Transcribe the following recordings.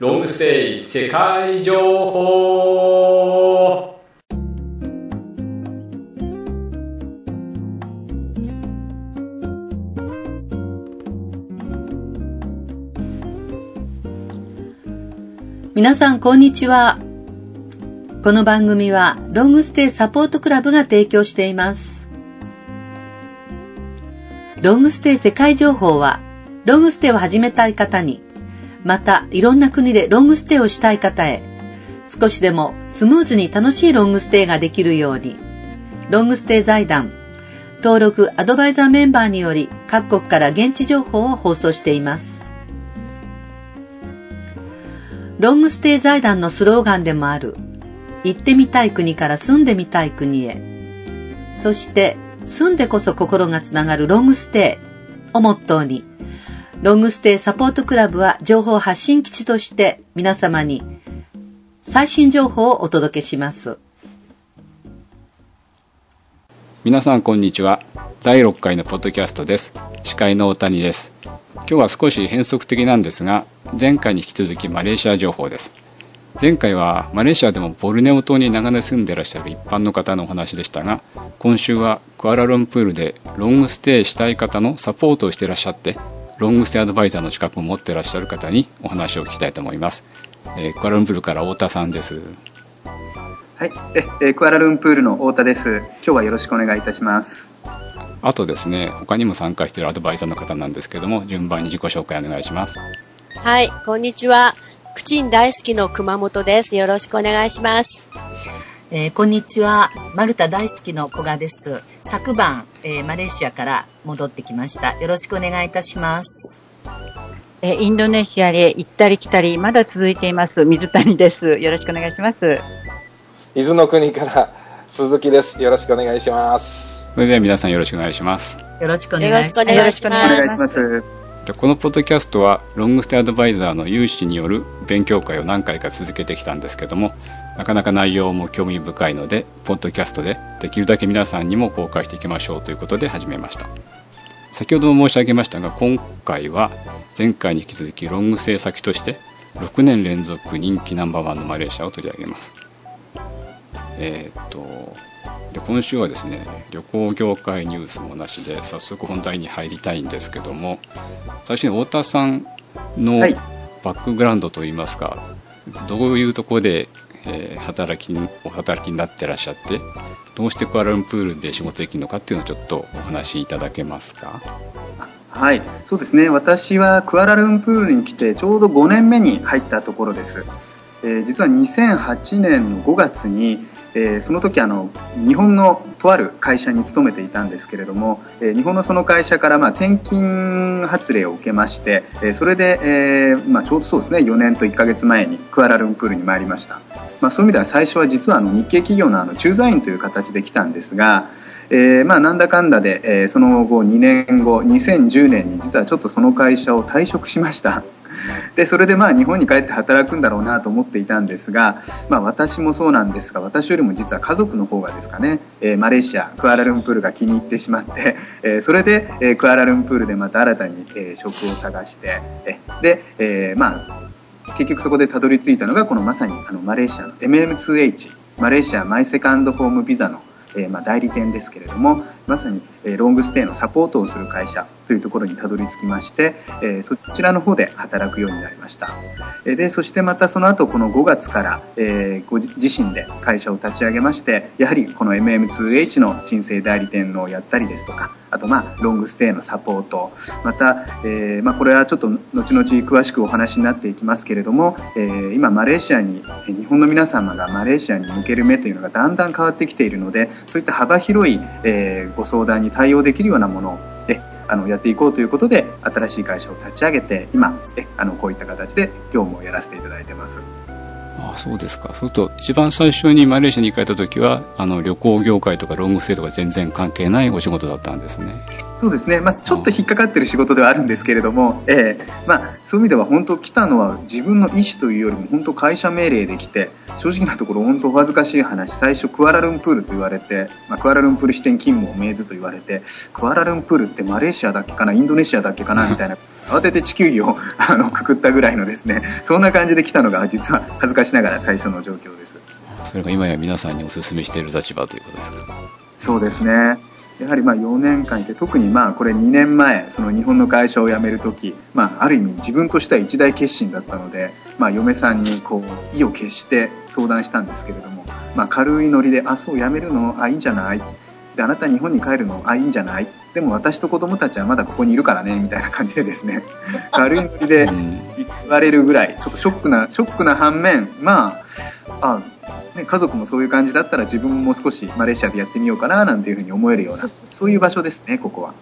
ロングステイ世界情報皆さんこんにちは。この番組はロングステイサポートクラブが提供しています。ロングステイ世界情報はロングステイを始めたい方にまたいろんな国でロングステイをしたい方へ少しでもスムーズに楽しいロングステイができるようにロングステイ財団登録アドバイザーメンバーにより各国から現地情報を放送しています。ロングステイ財団のスローガンでもある行ってみたい国から住んでみたい国へ。そして住んでこそ心がつながるロングステイをモットーにロングステイサポートクラブは情報発信基地として皆様に最新情報をお届けします。皆さんこんにちは。第6回のポッドキャストです。司会の大谷です。今日は少し変則的なんですが、前回に引き続きマレーシア情報です。前回はマレーシアでもボルネオ島に長年住んでいらっしゃる一般の方のお話でしたが、今週はクアラルンプールでロングステイしたい方のサポートをしていらっしゃって、ロングステイアドバイザーの資格を持っていらっしゃる方にお話を聞きたいと思います。えー、クアラルンプールから太田さんです。はい、ええクアラルンプールの太田です。今日はよろしくお願いいたします。あとですね、他にも参加しているアドバイザーの方なんですけども、順番に自己紹介お願いします。はい、こんにちは。クチン大好きの熊本です。よろしくお願いします。えー、こんにちは。マルタ大好きの古賀です。昨晩、えー、マレーシアから戻ってきました。よろしくお願いいたします。えインドネシアへ行ったり来たり、まだ続いています。水谷です。よろしくお願いします。伊豆の国から鈴木です。よろしくお願いします。それでは皆さんよろしくお願いします。よろしくお願いします。よろしくお願いします。このポッドキャストはロングステイアドバイザーの有志による勉強会を何回か続けてきたんですけどもなかなか内容も興味深いのでポッドキャストでできるだけ皆さんにも公開していきましょうということで始めました。先ほども申し上げましたが今回は前回に引き続きロングステイ先として6年連続人気ナンバーワンのマレーシアを取り上げます。えー、っとで今週はですね旅行業界ニュースもなしで早速本題に入りたいんですけども最初に太田さんのバックグラウンドといいますか、はい、どういうところで、えー、働きお働きになってらっしゃってどうしてクアラルンプールで仕事できるのかっていうのをちょっとお話しいただけますか？はい、そうですね。私はクアラルンプールに来てちょうど5年目に入ったところです。えー、実は2008年の5月にえー、その時あの日本のとある会社に勤めていたんですけれども、えー、日本のその会社からまあ転勤発令を受けまして、えー、それで、えーまあ、ちょうどそうですね4年と1か月前にクアラルンプールに参りました、まあ、そういう意味では最初は実はあの日系企業のあの駐在員という形で来たんですが、えー、まあなんだかんだで、えー、その後2年後2010年に実はちょっとその会社を退職しました。でそれでまあ日本に帰って働くんだろうなと思っていたんですが、まあ、私もそうなんですが私よりも実は家族の方がですかね、えー、マレーシアクアラルンプールが気に入ってしまって、えー、それで、えー、クアラルンプールでまた新たに、えー、職を探して、えー、で、えー、まあ結局そこでたどり着いたのがこのまさにあのマレーシアの MM2H マレーシアマイセカンドホームビザの、えー、まあ代理店ですけれどもまさにロングステイのサポートをする会社というところにたどり着きまして、えそちらの方で働くようになりました。で、そしてまたその後この5月から、えご自身で会社を立ち上げまして、やはりこの MM2H の申請代理店のやったりですとか、あとまあロングステイのサポート、また、えー、まあ、これはちょっと後々詳しくお話になっていきますけれども、えー、今マレーシアに日本の皆様がマレーシアに向ける目というのがだんだん変わってきているので、そういった幅広い、えー、ご相談に対応できるようなものをあのやっていこうということで新しい会社を立ち上げて今あのこういった形で業務をやらせていただいてます。あそうですか。そうすると、一番最初にマレーシアに行かれた時は、あの、旅行業界とかロングステイとか全然関係ないお仕事だったんですね。そうですね、まあ、ちょっと引っかかってる仕事ではあるんですけれども、えーまあ、そういう意味では本当来たのは自分の意思というよりも本当会社命令で来て正直なところ本当お恥ずかしい話最初クアラルンプールと言われて、まあ、クアラルンプール支店勤務を命ずと言われてクアラルンプールってマレーシアだっけかなインドネシアだっけかな みたいな慌てて地球儀を あのくくったぐらいのですねそんな感じで来たのが実は恥ずかしながら最初の状況です。それが今や皆さんにお勧めしている立場ということですか。そうですねやはりまあ4年間いて特にまあこれ2年前その日本の会社を辞める時、まあ、ある意味自分としては一大決心だったので、まあ、嫁さんにこう意を決して相談したんですけれども、まあ、軽いノリで「あそう辞めるのあいいんじゃない?」であなた日本に帰るのあいいんじゃない？でも私と子供たちはまだここにいるからねみたいな感じでですね 軽いノリで言われるぐらいちょっとショックなショックな反面まああね、家族もそういう感じだったら自分も少しマレーシアでやってみようかななんていうふうに思えるようなそういう場所ですね、ここは。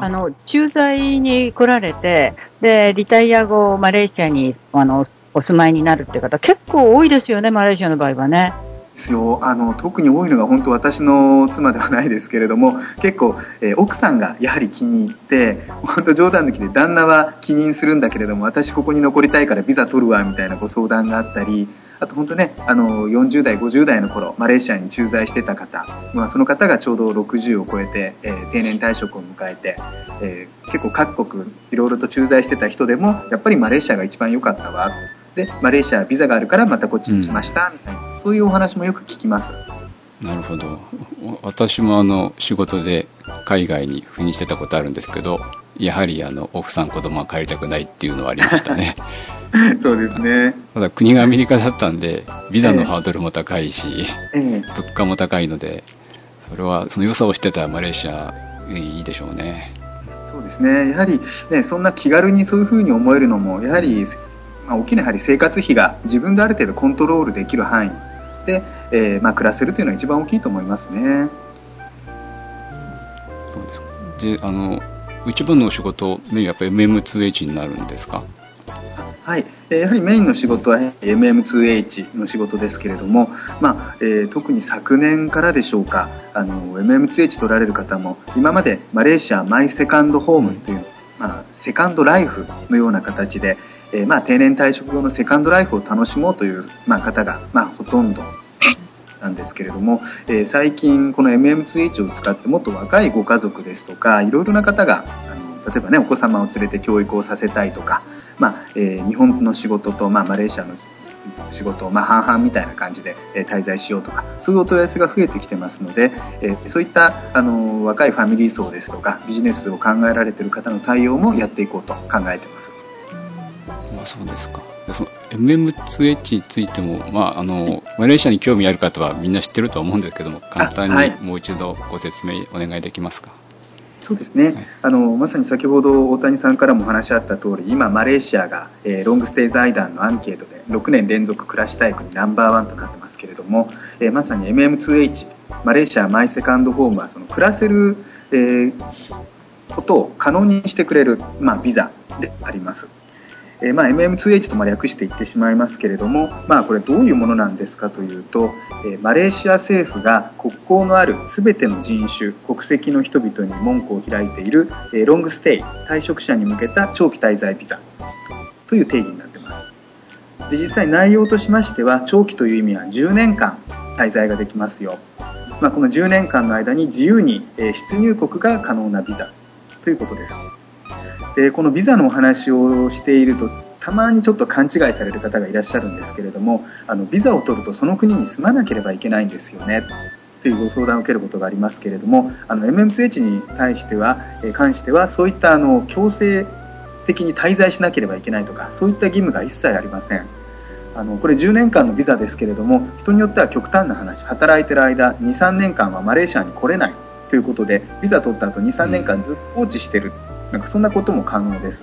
あの駐在に来られてで、リタイア後、マレーシアにあのお住まいになるって方、結構多いですよね、マレーシアの場合はね。ですよあの特に多いのが本当私の妻ではないですけれども結構、えー、奥さんがやはり気に入って本当冗談抜きで旦那は気にするんだけれども私ここに残りたいからビザ取るわみたいなご相談があったりあと本当ねあの40代50代の頃マレーシアに駐在してた方、まあ、その方がちょうど60を超えて、えー、定年退職を迎えて、えー、結構各国いろいろと駐在してた人でもやっぱりマレーシアが一番良かったわ。でマレーシアビザがあるからまたこっちに来ました、みたいなそういうお話もよく聞きます。なるほど。私もあの仕事で海外に赴任してたことあるんですけど、やはりあの奥さん子供は帰りたくないっていうのはありましたね。そうですね。ただ国がアメリカだったんで、ビザのハードルも高いし、えー、物価も高いので、それはその良さを知ってたマレーシアいいでしょうね。そうですね。やはりね、そんな気軽にそういうふうに思えるのも、やはりまあ、大きなやはり生活費が自分である程度コントロールできる範囲で、えー、まあ、暮らせるというのが一番大きいと思いますね。そうですか？であの一番のお仕事メインはやっぱり MM2H になるんですか？はい、やはりメインの仕事は MM2H の仕事ですけれども、まあえー、特に昨年からでしょうかあの MM2H 取られる方も今までマレーシアマイセカンドホームという、まあ、セカンドライフのような形で、えー、まあ、定年退職後のセカンドライフを楽しもうという、まあ、方が、まあ、ほとんどなんですけれども、えー、最近この MM スイッチを使ってもっと若いご家族ですとかいろいろな方があの例えばねお子様を連れて教育をさせたいとか、まあえー、日本の仕事と、まあ、マレーシアの仕事を、まあ、半々みたいな感じで、え滞在しようとかそういうお問い合わせが増えてきてますので、えそういったあの若いファミリー層ですとかビジネスを考えられている方の対応もやっていこうと考えてます。まあ、そうですか。その MM2H についても、まあ、あの、マレーシアに興味ある方はみんな知ってると思うんですけども、簡単にもう一度ご説明お願いできますか？そうですね、はい、あのまさに先ほど大谷さんからもお話あった通り今、マレーシアが、えー、ロングステイ財団のアンケートで6年連続暮らしたい国ナンバーワンとなってますけれども、えー、まさに MM2H マレーシアマイセカンドホームはその暮らせる、えー、ことを可能にしてくれる、まあ、ビザであります。えー、まあ、MM2H とま略して言ってしまいますけれども、まあ、これどういうものなんですかというと、えー、マレーシア政府が国交のある全ての人種国籍の人々に門戸を開いている、えー、ロングステイ退職者に向けた長期滞在ビザという定義になっています。で実際内容としましては長期という意味は10年間滞在ができますよ、まあ、この10年間の間に自由に出入国が可能なビザということです。でこのビザのお話をしているとたまにちょっと勘違いされる方がいらっしゃるんですけれどもあのビザを取るとその国に住まなければいけないんですよね。というご相談を受けることがありますけれどもあの MMSH に対しては、え関してはそういったあの強制的に滞在しなければいけないとかそういった義務が一切ありません。あのこれ10年間のビザですけれども人によっては極端な話働いてる間23年間はマレーシアに来れないということでビザ取った後23年間ずっと放置してる。なんかそんなことも可能です。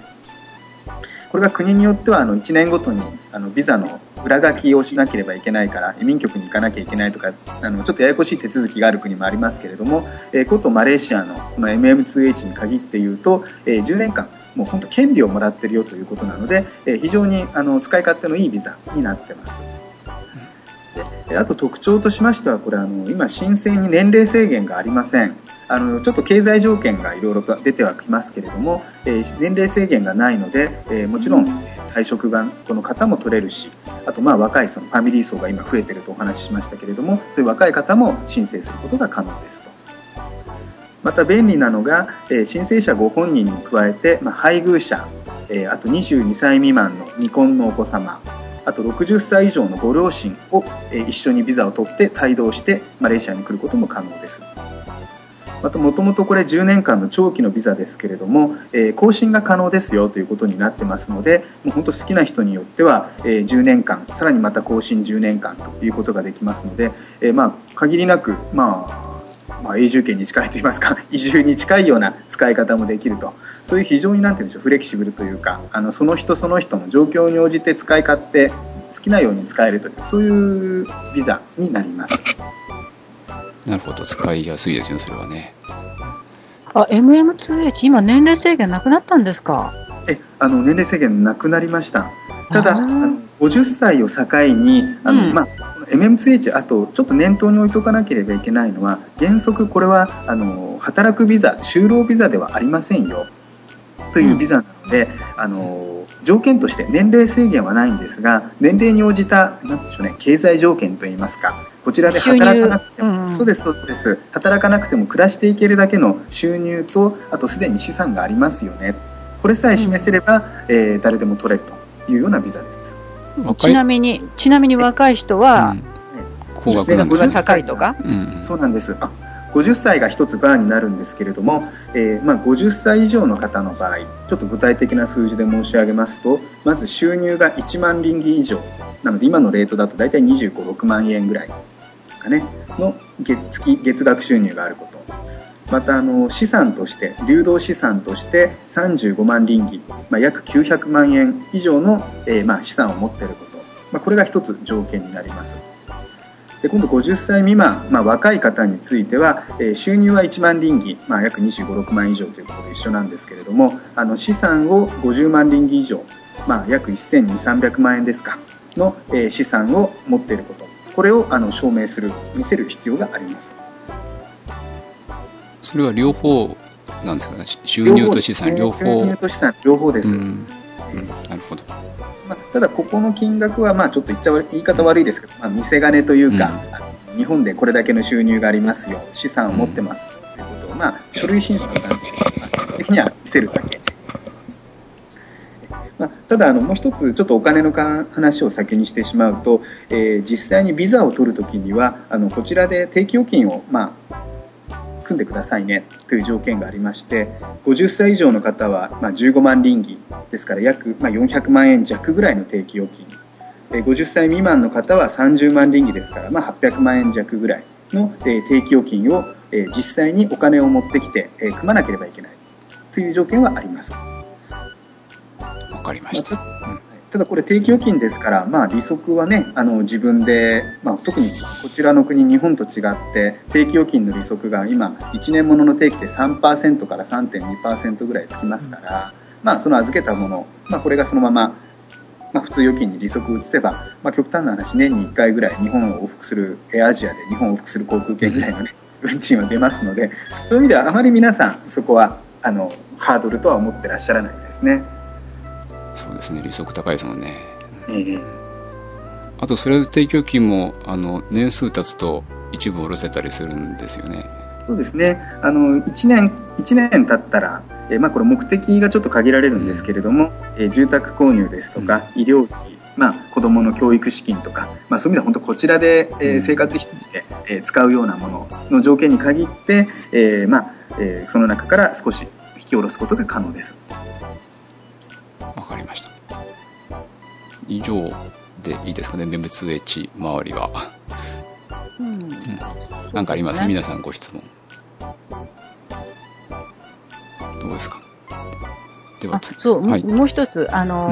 これが国によってはあの1年ごとにあのビザの裏書きをしなければいけないから移民局に行かなきゃいけないとかあのちょっとややこしい手続きがある国もありますけれども、えー、ことマレーシアのこの MM2H に限って言うと、えー、10年間もう本当権利をもらってるよということなので、えー、非常にあの使い勝手のいいビザになってます。あと特徴としましては、これあの今、申請に年齢制限がありません。あのちょっと経済条件がいろいろと出てはきますけれども、えー、年齢制限がないので、えー、もちろん退職がこの方も取れるし、あとまあ若いそのファミリー層が今増えてるとお話ししましたけれども、そういう若い方も申請することが可能ですと。また便利なのが、え、申請者ご本人に加えて、ま、配偶者、え、あと22歳未満の未婚のお子様、あと60歳以上のご両親を、え、一緒にビザを取って帯同してマレーシアに来ることも可能です。またもともとこれ10年間の長期のビザですけれども、えー、更新が可能ですよということになってますのでもう本当好きな人によっては、えー、10年間さらにまた更新10年間ということができますので、えー、まあ限りなく、まあ、まあ、永住権に近いといいますか 移住に近いような使い方もできるとそういう非常になんて言うんでしょうフレキシブルというかあのその人その人の状況に応じて使い勝手好きなように使えるというそういうビザになります。なるほど、使いやすいですよ、それはね。あ、MM2H、今年齢制限なくなったんですか？え、あの、年齢制限なくなりました。ただ、あの50歳を境に、あの、うん、まあ、MM2H、あと、ちょっと念頭に置いとかなければいけないのは、原則これは、あの、働くビザ、就労ビザではありませんよ。というビザなので、うん、あの条件として年齢制限はないんですが年齢に応じたなんでしょう、ね、経済条件といいますかこちらで働かなくても、うん、そうですそうです。働かなくても暮らしていけるだけの収入とあとすでに資産がありますよね。これさえ示せれば、うん、えー、誰でも取れるというようなビザですちなみにちなみに若い人は、うん、高額なんです、高いとか、うん、そうなんです。あ50歳が1つバーになるんですけれども、えー、まあ、50歳以上の方の場合ちょっと具体的な数字で申し上げますとまず収入が1万リンギ以上。なので今のレートだと大体2 5 6万円ぐらいかね。の月月額収入があること。またあの資産として流動資産として35万リンギ、まあ、約900万円以上の、えー、まあ資産を持っていること、まあ、これが一つ条件になります。で今度50歳未満、まあ、若い方については、えー、収入は1万リンギ、まあ、約2 5 6万以上ということで一緒なんですけれどもあの資産を50万リンギ以上、まあ、約1200300万円ですかの、えー、資産を持っていること。これをあの証明する見せる必要があります。それは両方なんですかね？収入と資産両方収入と資産両方です、うん、うん、なるほど。まあ、ただ、ここの金額は、まあ、ちょっと言っちゃ言い方悪いですけど、まあ、見せ金というか、うん、日本でこれだけの収入がありますよ、資産を持ってますということを、まあ、書類審査の段階で、的には見せるだけ。まあ、ただあの、もう一つ、ちょっとお金の話を先にしてしまうと、えー、実際にビザを取るときには、あのこちらで定期預金を、まあ、組んでくださいねという条件がありまして50歳以上の方はま15万リンギですから約ま400万円弱ぐらいの定期預金50歳未満の方は30万リンギですからま800万円弱ぐらいの定期預金を実際にお金を持ってきて組まなければいけないという条件はあります。かりました。ただこれ定期預金ですから、まあ、利息はねあの自分で、まあ、特にこちらの国日本と違って定期預金の利息が今1年ものの定期で3%から3.2%ぐらいつきますから、まあ、その預けたもの、まあ、これがそのまま、まあ、普通預金に利息を移せば、まあ、極端な話年に1回ぐらい日本を往復するエアアジアで日本を往復する航空券ぐらいのね 運賃は出ますのでそういう意味ではあまり皆さんそこはあのハードルとは思ってらっしゃらないですね。そうですね、利息高いですもんね。えあと、それで提供金も、あの、年数経つと一部下ろせたりするんですよね。そうですね。あの、1年、1年経ったら、えまあ、これ目的がちょっと限られるんですけれども、うん、え住宅購入ですとか、うん、医療費、まあ、子どもの教育資金とか、まあ、そういう意味では本当こちらで、えー、生活費として、えー、使うようなものの条件に限って、えーまあえー、その中から少し引き下ろすことが可能です。以上でいいですかね、メツエチ周りは。うん。うん、なんかあります、ね、皆さんご質問。どうですか？ではそう、はい、もう一つ、あの、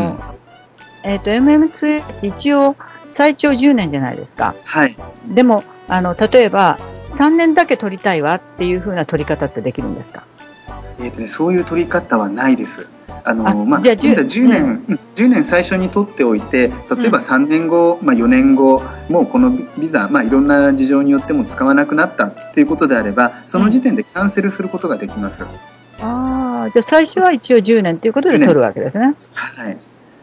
うん、えっ、ー、と、MM2H 一応最長10年じゃないですか。はい。でも、あの、例えば、3年だけ取りたいわっていうふうな取り方ってできるんですか？えっ、ー、とね、そういう取り方はないです。あのあまあ、じゃあ10 10年、うん10年最初に取っておいて、例えば3年後、まあ、4年後、もうこのビザ、まあ、いろんな事情によっても使わなくなったっていうことであれば、その時点でキャンセルすることができます。ああ、じゃあ最初は一応10年ということで取るわけですね。はい。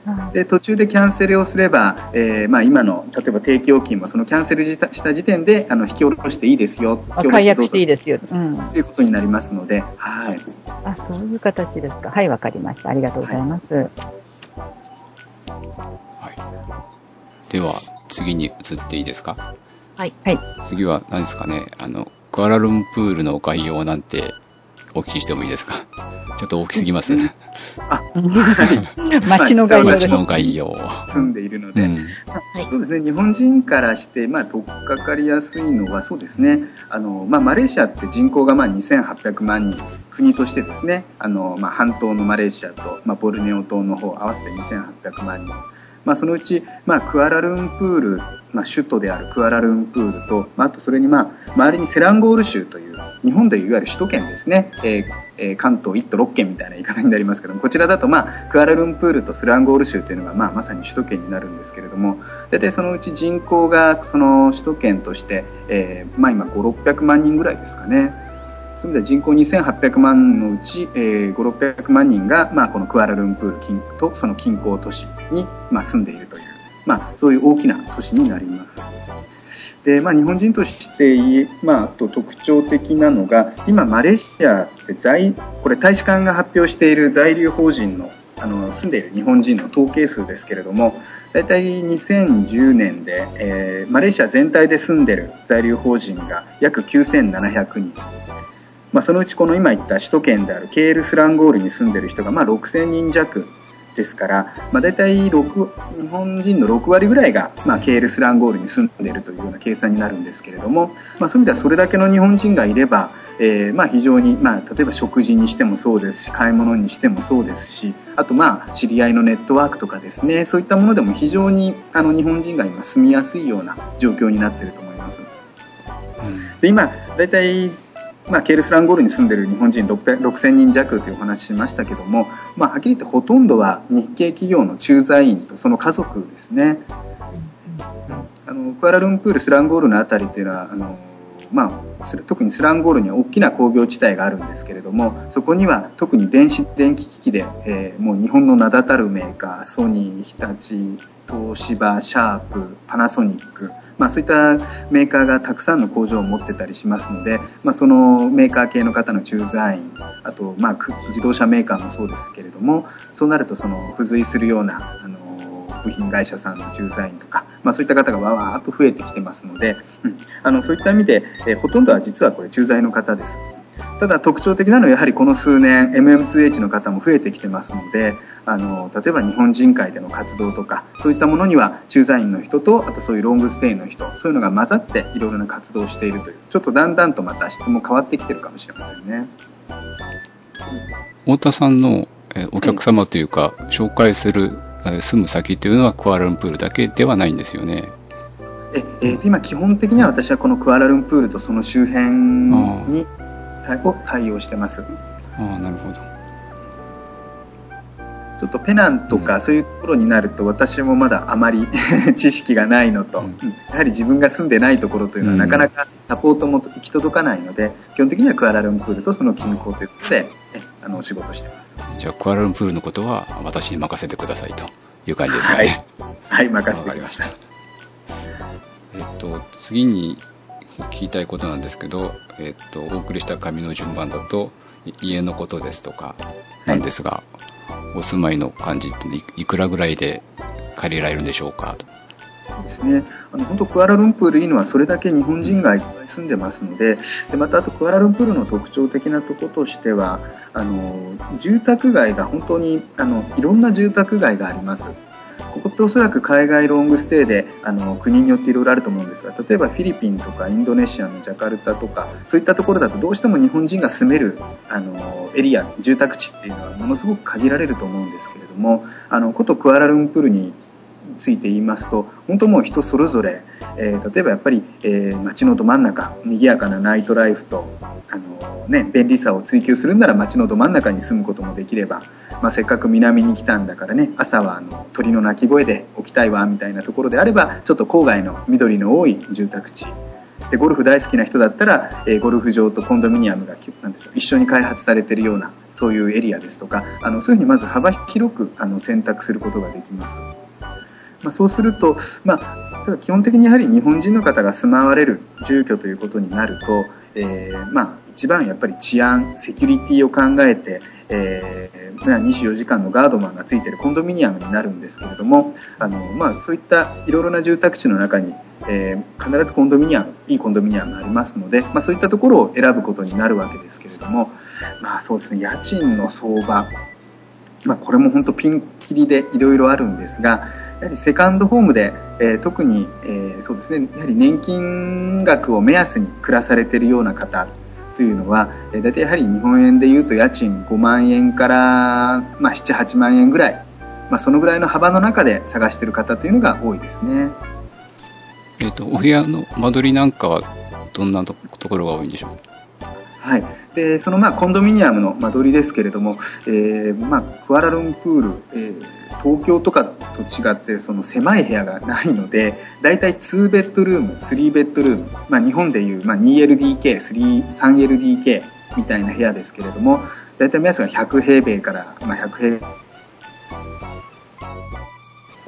あで、途中でキャンセルをすれば、えーまあ、今の、例えば定期預金もそのキャンセルした時点で、あの、引き下ろしていいですよ。あ解約していいでですよ。うん。ということになりますので、はい。あ、そういう形ですか。はい、わかりました。ありがとうございます。はい。では、次に移っていいですか？はい。はい。次は何ですかね、あの、クアラルンプールの概要なんてお聞きしてもいいですか？ちょっと大きすぎますね。街 の概要です街。の概要。住んでいるので、うん。そうですね、日本人からして、まあ、取っかかりやすいのは、そうですね、あのまあ、マレーシアって人口がまあ2800万人、国としてですね、あのまあ、半島のマレーシアと、まあ、ボルネオ島の方合わせて2800万人。まあ、そのうち、まあ、クアラルンプール、まあ、首都であるクアラルンプールと、まあ、あとそれに、まあ、周りにセランゴール州という日本でいわゆる首都圏ですね、えー関東1都6県みたいな言い方になりますけどもこちらだと、まあ、クアラルンプールとスランゴール州というのが、まあ、まさに首都圏になるんですけれども大体そのうち人口がその首都圏として、えーまあ、今5600万人ぐらいですかね。そういう意味で人口2800万のうち、えー、5、600万人が、まあ、このクアラルンプール近とその近郊都市に、まあ、住んでいるという、まあ、そういう大きな都市になります。で、まあ、日本人として、まあ、あと特徴的なのが、今、マレーシアって在、これ大使館が発表している在留邦人のあの住んでいる日本人の統計数ですけれども、大体2010年で、えーマレーシア全体で住んでいる在留邦人が約9700人。まあ、そのうちこの今言った首都圏であるケールスランゴールに住んでいる人がまあ6000人弱ですから、まあ、大体6日本人の6割ぐらいが、まあ、ケールスランゴールに住んでいるというような計算になるんですけれども、まあ、そういう意味ではそれだけの日本人がいれば、えーまあ非常に、まあ、例えば食事にしてもそうですし買い物にしてもそうですしあとまあ知り合いのネットワークとかですねそういったものでも非常にあの日本人が今住みやすいような状況になっていると思います。で今大体まあ、ケールスランゴールに住んでいる日本人600 6000人弱というお話しましたけども、まあ、はっきり言ってほとんどは日系企業の駐在員とその家族ですね。あのクアラルンプール、スランゴールのあたりというのはあの、まあ、す特にスランゴールには大きな工業地帯があるんですけれどもそこには特に電子電気機器で、えーもう日本の名だたるメーカーソニー、日立、東芝、シャープ、パナソニックまあ、そういったメーカーがたくさんの工場を持ってたりしますので、まあ、そのメーカー系の方の駐在員あと、まあ、自動車メーカーもそうですけれどもそうなるとその付随するようなあの部品会社さんの駐在員とか、まあ、そういった方がわわーっと増えてきてますので、うん、あのそういった意味で、えーほとんどは実はこれ駐在の方です。ただ特徴的なのはやはりこの数年 MM2H の方も増えてきてますのであの例えば日本人会での活動とかそういったものには駐在員の人とあとそういうロングステイの人そういうのが混ざっていろいろな活動をしているというちょっとだんだんとまた質も変わってきてるかもしれませんね。太田さんのえーお客様というか、紹介するえー住む先というのはクアラルンプールだけではないんですよね。ええー今基本的には私はこのクアラルンプールとその周辺に対を対応してます。ああ、なるほど。ちょっとペナンとうんかそういうところになると私もまだあまり 知識がないのと、やはり自分が住んでないところというのはうんなかなかサポートも行き届かないので基本的にはクアラルンプールとその近郊ということでえあのお仕事してます。じゃあ、クアラルンプールのことは私に任せてくださいという感じですかね。はい、任せわかりましたてきました。。えっと、次に聞きたいことなんですけど、えっと、お送りした紙の順番だと、家のことですとかなんですが、お住まいの感じっていいくらぐらいで借りられるんでしょうか？と。ですね、あの本当、クアラルンプールいいのはそれだけ日本人がいっぱい住んでますのででまたあとクアラルンプールの特徴的なところとしてはあの住宅街が本当にあのいろんな住宅街があります。ここっておそらく海外ロングステイであの国によっていろいろあると思うんですが例えばフィリピンとかインドネシアのジャカルタとかそういったところだとどうしても日本人が住めるあのエリア住宅地っていうのはものすごく限られると思うんですけれどもあのことクアラルンプールについて言いますと本当もう人それぞれ、えー、例えばやっぱり、えー、街のど真ん中賑やかなナイトライフとあの、ね、便利さを追求するなら街のど真ん中に住むこともできれば、まあ、せっかく南に来たんだからね朝はあの鳥の鳴き声で起きたいわみたいなところであればちょっと郊外の緑の多い住宅地でゴルフ大好きな人だったら、えー、ゴルフ場とコンドミニアムがなんでしょう一緒に開発されているようなそういうエリアですとかあのそういうふうにまず幅広くあの選択することができます。まあ、そうすると、まあ、基本的にやはり日本人の方が住まわれる住居ということになると、えー、まあ、一番やっぱり治安、セキュリティを考えて、えー、24時間のガードマンがついているコンドミニアムになるんですけれども、あのまあ、そういったいろいろな住宅地の中に、えー、必ずコンドミニアム、いいコンドミニアムがありますので、まあ、そういったところを選ぶことになるわけですけれども、まあそうですね、家賃の相場、まあ、これも本当ピンキリでいろいろあるんですが、やはりセカンドホームで、えー、特に、えー、そうですね、やはり年金額を目安に暮らされているような方というのは、えー、大体やはり日本円でいうと家賃5万円から、まあ、7、8万円ぐらい、まあ、そのぐらいの幅の中で探している方というのが多いですね。えっ、と、お部屋の間取りなんかはどんなところが多いんでしょう？はい、でそのまあコンドミニアムの間取りですけれども、えーまあ、クアラルンプール、えー、東京とかと違ってその狭い部屋がないのでだいたい2ベッドルーム3ベッドルーム、まあ、日本でいう、まあ、2LDK3LDK みたいな部屋ですけれどもだいたい目安が100平米から、まあ、100平米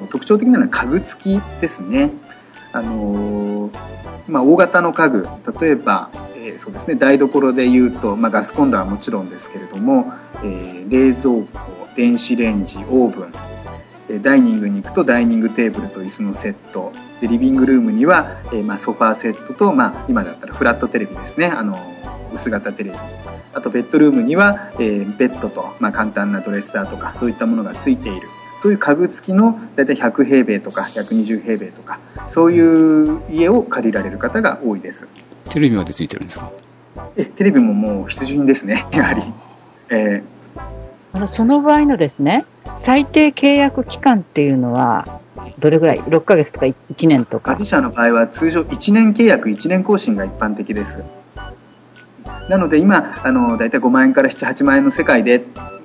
特徴的なのは家具付きですね。あのー、まあ、大型の家具例えばえー、そうですね。台所でいうと、まあ、ガスコンロはもちろんですけれども、えー、冷蔵庫電子レンジオーブンダイニングに行くとダイニングテーブルと椅子のセットでリビングルームには、えーまあ、ソファーセットと、まあ、今だったらフラットテレビですね。あの薄型テレビ。あとベッドルームには、えー、ベッドと、まあ、簡単なドレッサーとかそういったものがついている。そういう家具付きの大体100平米とか120平米とかそういう家を借りられる方が多いです。テレビまでついてるんですか？えテレビももう必需品ですねやはり、えー、その場合のですね最低契約期間っていうのはどれぐらい？6ヶ月とか1年とか。自社の場合は通常1年契約1年更新が一般的です。なので今あの大体5万円から78万円の世界で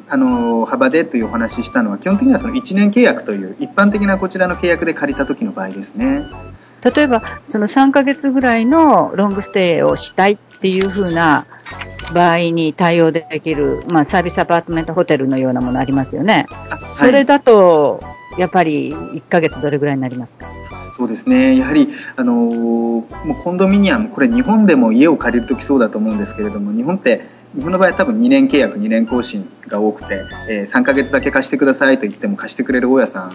あの幅でというお話ししたのは基本的にはその1年契約という一般的なこちらの契約で借りた時の場合ですね。例えば、その3ヶ月ぐらいのロングステイをしたいっていう風な場合に対応できる、まあ、サービスアパートメントホテルのようなものありますよね。はい、それだと、やっぱり1ヶ月どれぐらいになりますか？そうですね、やはり、あのー、もうコンドミニアム、これ、日本でも家を借りるときそうだと思うんですけれども、日本って日本の場合は多分2年契約2年更新が多くて、えー、3ヶ月だけ貸してくださいと言っても貸してくれる大家さん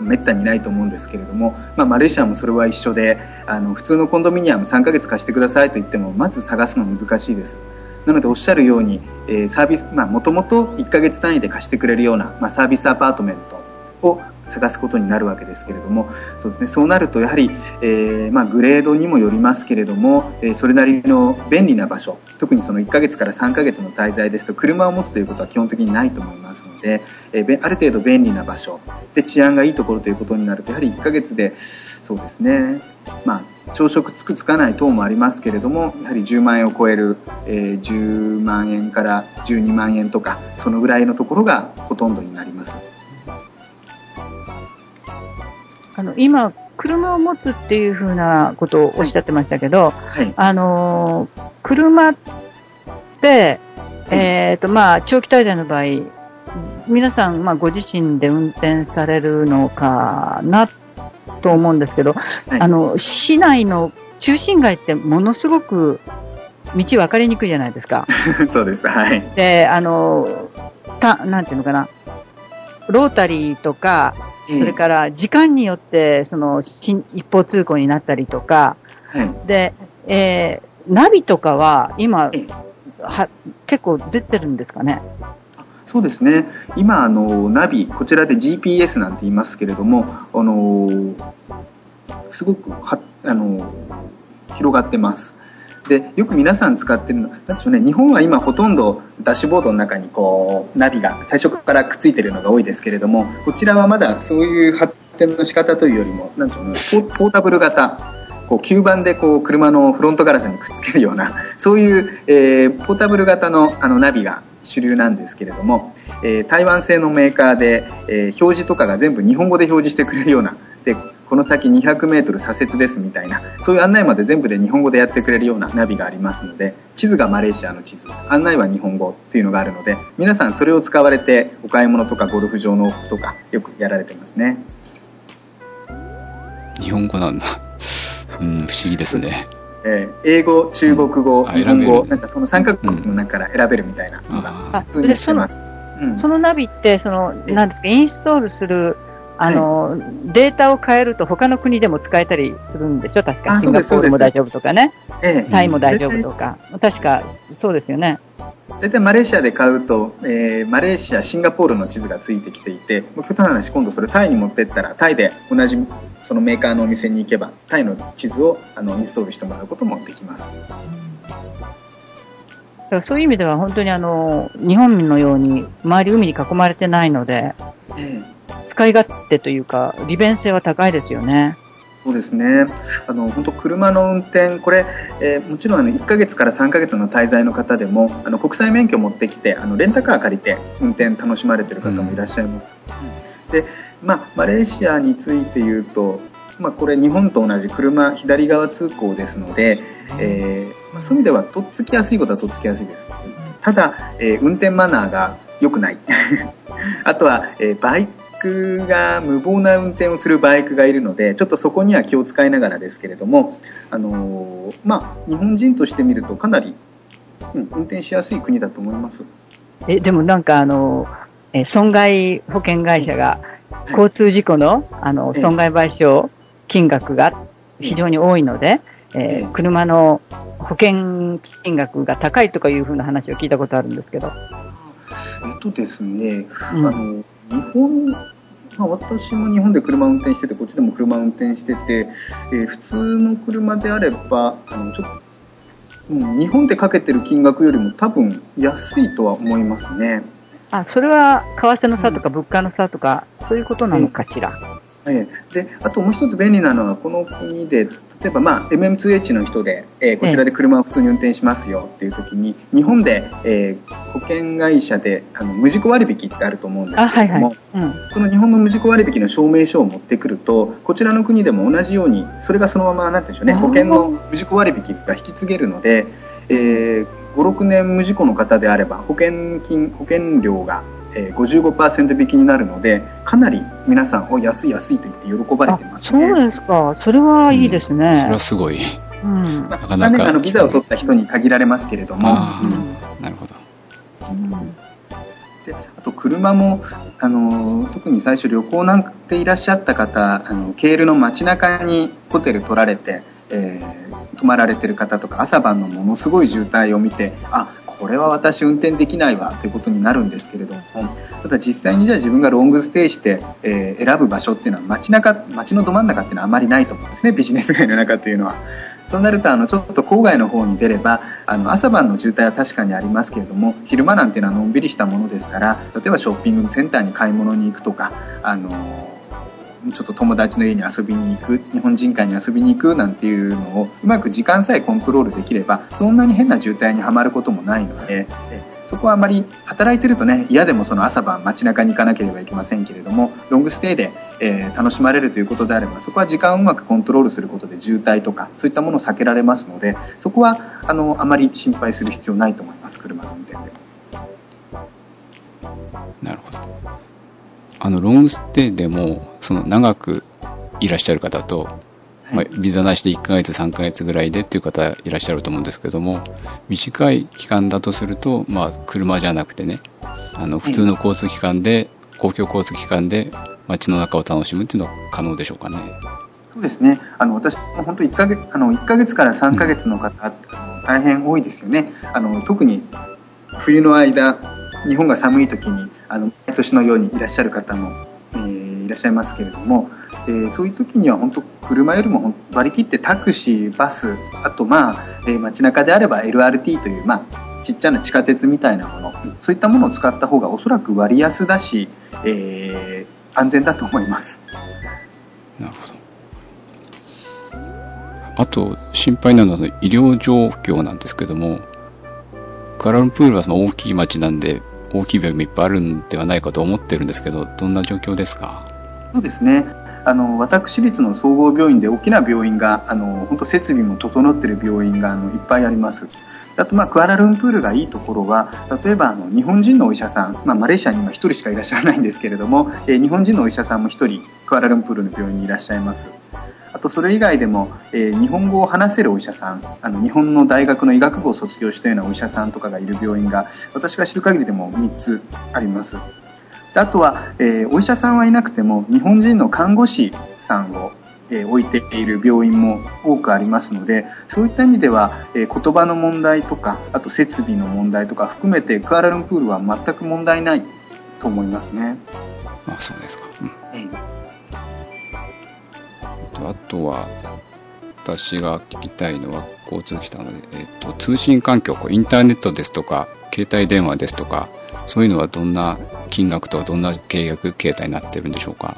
めったにないと思うんですけれども、まあ、マレーシアもそれは一緒であの普通のコンドミニアム3ヶ月貸してくださいと言ってもまず探すの難しいです。なのでおっしゃるように、えー、サービスもともと1ヶ月単位で貸してくれるような、まあ、サービスアパートメントを探すことになるわけですけれどもそうです、ね、そうなるとやはり、えー、まあ、グレードにもよりますけれども、えー、それなりの便利な場所特にその1ヶ月から3ヶ月の滞在ですと車を持つということは基本的にないと思いますので、えー、ある程度便利な場所で治安がいいところということになるとやはり1ヶ月でそうですね、まあ、朝食つくつかない等もありますけれどもやはり10万円を超える、え10万円から12万円とかそのぐらいのところがほとんどになります。あの今、車を持つっていうふうなことをおっしゃってましたけど、はい、あの車って、えーとまあ、長期滞在の場合、皆さん、まあ、ご自身で運転されるのかなと思うんですけど、はい、あの市内の中心街ってものすごく道分かりにくいじゃないですか。そうです、はい。で、あの、た、なんていうのかな、ロータリーとか、それから時間によってその一方通行になったりとか、はい、で、えー、ナビとかは今、は結構出てるんですかね？そうですね今あの、ナビ、こちらで GPS なんて言いますけれども、あのすごくはあの広がってます。でよく皆さん使ってるのはでしょう、ね、日本は今ほとんどダッシュボードの中にこうナビが最初からくっついてるのが多いですけれどもこちらはまだそういう発転の仕方というよりも、なんでしょうね、ポータブル型、こう吸盤でこう車のフロントガラスにくっつけるような、そういう、えー、ポータブル型のあのナビが主流なんですけれども、えー、台湾製のメーカーで、えー、表示とかが全部日本語で表示してくれるような、でこの先200メートル左折ですみたいな、そういう案内まで全部で日本語でやってくれるようなナビがありますので、地図がマレーシアの地図、案内は日本語っていうのがあるので、皆さんそれを使われてお買い物とかゴルフ場の往復とかよくやられてますね。日本語なんだ。うん、不思議ですね。えー、英語、中国語、うん、日本語、なんかその3カ国の中から選べるみたいなのが普通にしてます。そのナビって、その、なんですか、インストールするあの、はい、データを変えると他の国でも使えたりするんでしょ？確かシンガポールも大丈夫とかね。タイも大丈夫とか。確か、そうですよね。大体マレーシアで買うと、えー、マレーシア、シンガポールの地図がついてきていて、極端な話、今度それタイに持ってったら、タイで同じそのメーカーのお店に行けば、タイの地図をあのインストールしてもらうこともできます。そういう意味では本当にあの日本のように周り海に囲まれてないので、ええ、使い勝手というか、利便性は高いですよね。そうですね。あの本当車の運転これ、えー、もちろんあの1ヶ月から3ヶ月の滞在の方でもあの国際免許を持ってきてあのレンタカー借りて運転楽しまれてる方もいらっしゃいます。うん、で、まあマレーシアについて言うと、まあこれ日本と同じ車左側通行ですので、えー、まあ、そういう意味ではとっつきやすいことはとっつきやすいです。ただ、えー、運転マナーが良くない。あとは、えバイクが無謀な運転をするバイクがいるのでちょっとそこには気を使いながらですけれども、あのー、まあ、日本人として見るとかなり、うん、運転しやすい国だと思います。えでもなんかあの、え損害保険会社が交通事故の,、あの損害賠償金額が非常に多いので、えー、車の保険金額が高いとかいうふうな話を聞いたことあるんですけど。えっとですね、うん、あの日本まあ、私も日本で車を運転しててこっちでも車を運転してて、えー、普通の車であればあのちょっと、うん、日本でかけてる金額よりも多分安いとは思いますね。あそれは為替の差とか物価の差とか、そういうことなのかしら？えー、であともう一つ便利なのはこの国で例えば、まあ、MM2H の人で、えー、こちらで車を普通に運転しますよっていう時に日本で、えー、保険会社であの無事故割引ってあると思うんですけれども、はいはい。うん、その日本の無事故割引の証明書を持ってくるとこちらの国でも同じようにそれがそのままなんていうんでしょうね保険の無事故割引が引き継げるので、えー、56年無事故の方であれば保険金保険料がえー、55%引きになるのでかなり皆さんお安い安いと言って喜ばれてますね。そうですか。それはいいですね。うん、それはすごい。うん。まあ、なかなか、ね、あのビザを取った人に限られますけれども。うん、なるほど。うんであと車もあの特に最初旅行なんていらっしゃった方あのケールの街中にホテル取られて、えー、泊まられてる方とか朝晩のものすごい渋滞を見てあこれは私運転できないわということになるんですけれどもただ実際にじゃあ自分がロングステイして、えー、選ぶ場所っていうのは街中街のど真ん中っていうのはあまりないと思うんですねビジネス街の中というのは。そうなるとあのちょっと郊外の方に出ればあの朝晩の渋滞は確かにありますけれども昼間なんていうのはのんびりしたものですから例えばショッピングセンターに買い物に行くとかあのちょっと友達の家に遊びに行く日本人会に遊びに行くなんていうのをうまく時間さえコントロールできればそんなに変な渋滞にはまることもないのでそこはあまり働いてるとね嫌でもその朝晩街中に行かなければいけませんけれどもロングステイで、えー、楽しまれるということであればそこは時間をうまくコントロールすることで渋滞とかそういったものを避けられますのでそこはあのあまり心配する必要ないと思います車の運転で。なるほどあのロングステイでもその長くいらっしゃる方とまあ、ビザなしで1ヶ月、3ヶ月ぐらいでっていう方いらっしゃると思うんですけども、短い期間だとすると、まあ、車じゃなくてね、あの普通の交通機関で、公共交通機関で街の中を楽しむっていうのは可能でしょうかね。そうですね。あの私も本当1ヶ月あの1ヶ月から3ヶ月の方、うん、大変多いですよね。あの特に冬の間、日本が寒い時にあの毎年のようにいらっしゃる方も、えー、いらっしゃいますけれども、えー、そういう時には本当車よりも割り切ってタクシーバスあとまあ、えー、街中であれば LRT という、まあ、ちっちゃな地下鉄みたいなものそういったものを使った方がおそらく割安だし、えー、安全だと思いますなるほど。あと、心配なのは医療状況なんですけども、クアラルンプールはその大きい町なんで、大きい病院もいっぱいあるんではないかと思ってるんですけど、どんな状況ですか？そうですね。あの私立の総合病院で大きな病院があの本当設備も整っている病院があのいっぱいあります。あと、まあ、クアラルンプールがいいところは、例えばあの日本人のお医者さん、まあ、マレーシアに今1人しかいらっしゃらないんですけれども、えー、日本人のお医者さんも1人、クアラルンプールの病院にいらっしゃいます。あとそれ以外でも、えー、日本語を話せるお医者さんあの日本の大学の医学部を卒業したようなお医者さんとかがいる病院が私が知る限りでも3つあります。あとは、えー、お医者さんはいなくても日本人の看護師さんをえ置いている病院も多くありますのでそういった意味では、え言葉の問題とかあと設備の問題とか含めてクアラルンプールは全く問題ないと思いますね。あそうですか、うん。えー、あとは私が聞きたいのは交通機関ので、えーと、通信環境インターネットですとか携帯電話ですとかそういうのはどんな金額とどんな契約形態になってるんでしょうか？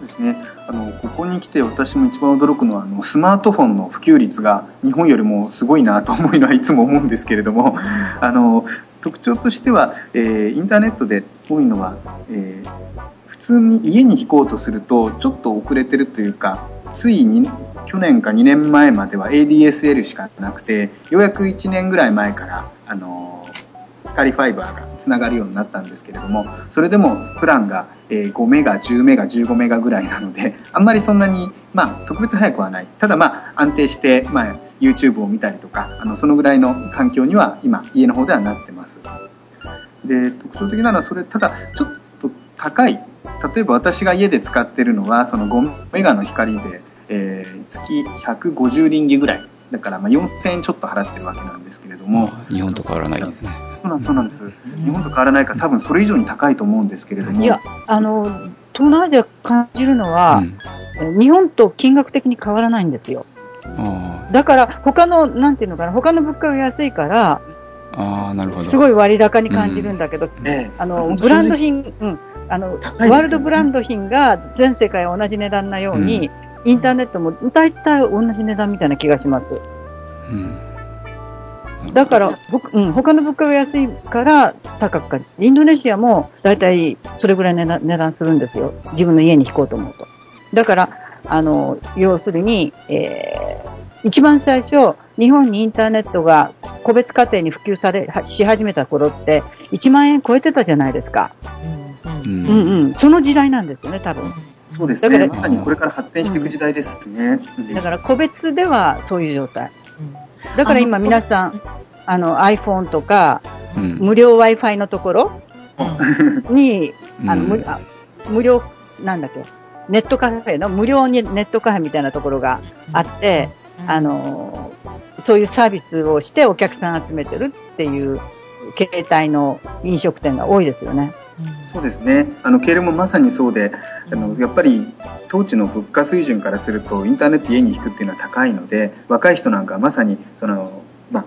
ですね。あのここに来て私も一番驚くのはあのスマートフォンの普及率が日本よりもすごいなと思うのはいつも思うんですけれどもあの特徴としては、えー、インターネットで多いのは、えー、普通に家に引こうとするとちょっと遅れてるというかついに去年か2年前までは ADSL しかなくてようやく1年ぐらい前からあの光ファイバーがつながるようになったんですけれどもそれでもプランが5メガ10メガ15メガぐらいなのであんまりそんなに、まあ、特別早くはない。ただまあ安定して、まあ、YouTube を見たりとかあのそのぐらいの環境には今家の方ではなってます。で特徴的なのはそれただちょっと高い例えば私が家で使ってるのはその5メガの光で、えー、月150リンギぐらい。だからまあ4000円ちょっと払ってるわけなんですけれども。日本と変わらないですね。そうなんです。日本と変わらないか多分それ以上に高いと思うんですけれども。いやあの東南アジア感じるのは、うん、日本と金額的に変わらないんですよ。だから他のなんていうのかな他の物価が安いからあなるほど。すごい割高に感じるんだけど、うん、あのブランド品、うん、あの、ね、ワールドブランド品が全世界同じ値段なように、うんインターネットも大体同じ値段みたいな気がします。うん、だから、うん、他の物価が安いから高く感じインドネシアも大体それぐらい値段値段するんですよ。自分の家に引こうと思うと。だから、あの、要するに、えー、一番最初、日本にインターネットが個別家庭に普及され、し始めた頃って、1万円超えてたじゃないですか。うん、うん、うん、その時代なんですよね、多分。そうですね。まさにこれから発展していく時代ですね。だから個別ではそういう状態。だから今皆さん、あの iPhone とか、無料 Wi-Fi のところに、あの無無料、なんだっけ、ネットカフェの無料にネットカフェみたいなところがあって、あの、そういうサービスをしてお客さん集めてるっていう携帯の飲食店が多いですよね。そうですね。あの経営もまさにそうで、あのやっぱり当地の物価水準からするとインターネット家に引くっていうのは高いので、若い人なんかはまさにそのまあ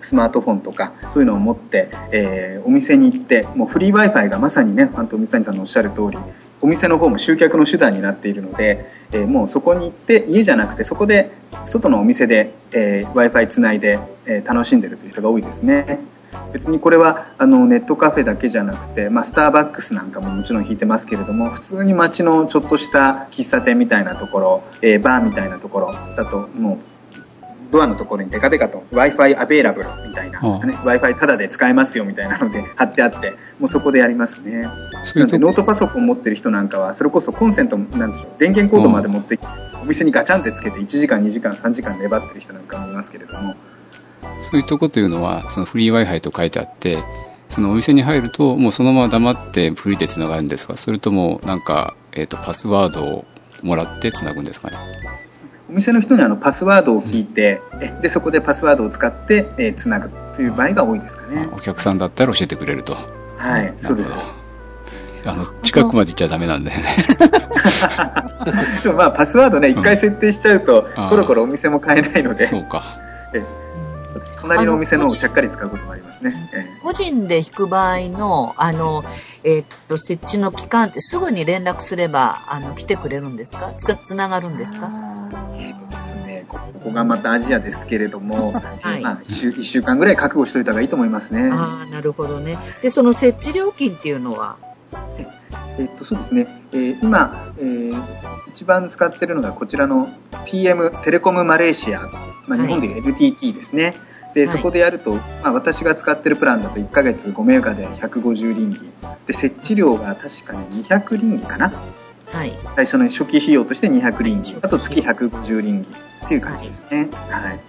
スマートフォンとかそういうのを持って、えー、お店に行ってもうフリー Wi-Fi がまさにねファント水谷さんのおっしゃる通りお店の方も集客の手段になっているので、えー、もうそこに行って家じゃなくてそこで外のお店で、えー、Wi-Fi つないで、え楽しんでるという人が多いですね。別にこれはあのネットカフェだけじゃなくて、まあ、スターバックスなんかももちろん引いてますけれども普通に街のちょっとした喫茶店みたいなところ、えー、バーみたいなところだともうドアのところにデカデカと Wi-Fi アベイラブルみたいな、ね、Wi-Fi タダで使えますよみたいなので 貼ってあってもうそこでやりますね。なのでノートパソコン持ってる人なんかはそれこそコンセントなんでしょう電源コードまで持ってお店にガチャンってつけて1時間2時間3時間粘ってる人なんかもいますけれどもそういうとこというのは、そのフリー Wi-Fi と書いてあって、そのお店に入ると、もうそのまま黙ってフリーで繋がるんですか？それとも、なんか、えっ、ー、と、パスワードをもらって繋ぐんですかね？お店の人にあのパスワードを聞いて、うん、でそこでパスワードを使って、えー、つなぐという場合が多いですかね。お客さんだったら教えてくれると。はい、そうです。あの近くまで行っちゃダメなんでね。でもまあパスワードね、一回設定しちゃうと、コロコロお店も買えないので。そうか。え隣のお店のをちゃっかり使うこともありますね。個人で引く場合の、あの、えー、っと、設置の期間ってすぐに連絡すれば、あの、来てくれるんですか？つつながるんですか？えー、とですね、ここがまたアジアですけれども、はい、まあ1週、1週間ぐらい覚悟しておいた方がいいと思いますね。ああ、なるほどね。で、その設置料金っていうのは？えっと、そうですね、えー、今、えー、一番使っているのがこちらの TM テレコムマレーシア、まあ、日本でいう LTT ですね。はい、で、そこでやると、まあ、私が使ってるプランだと1ヶ月5メガで150リンギ。で、設置料が確かね、200リンギかな。はい。最初の初期費用として200リンギ。あと月150リンギっていう感じですね。はい。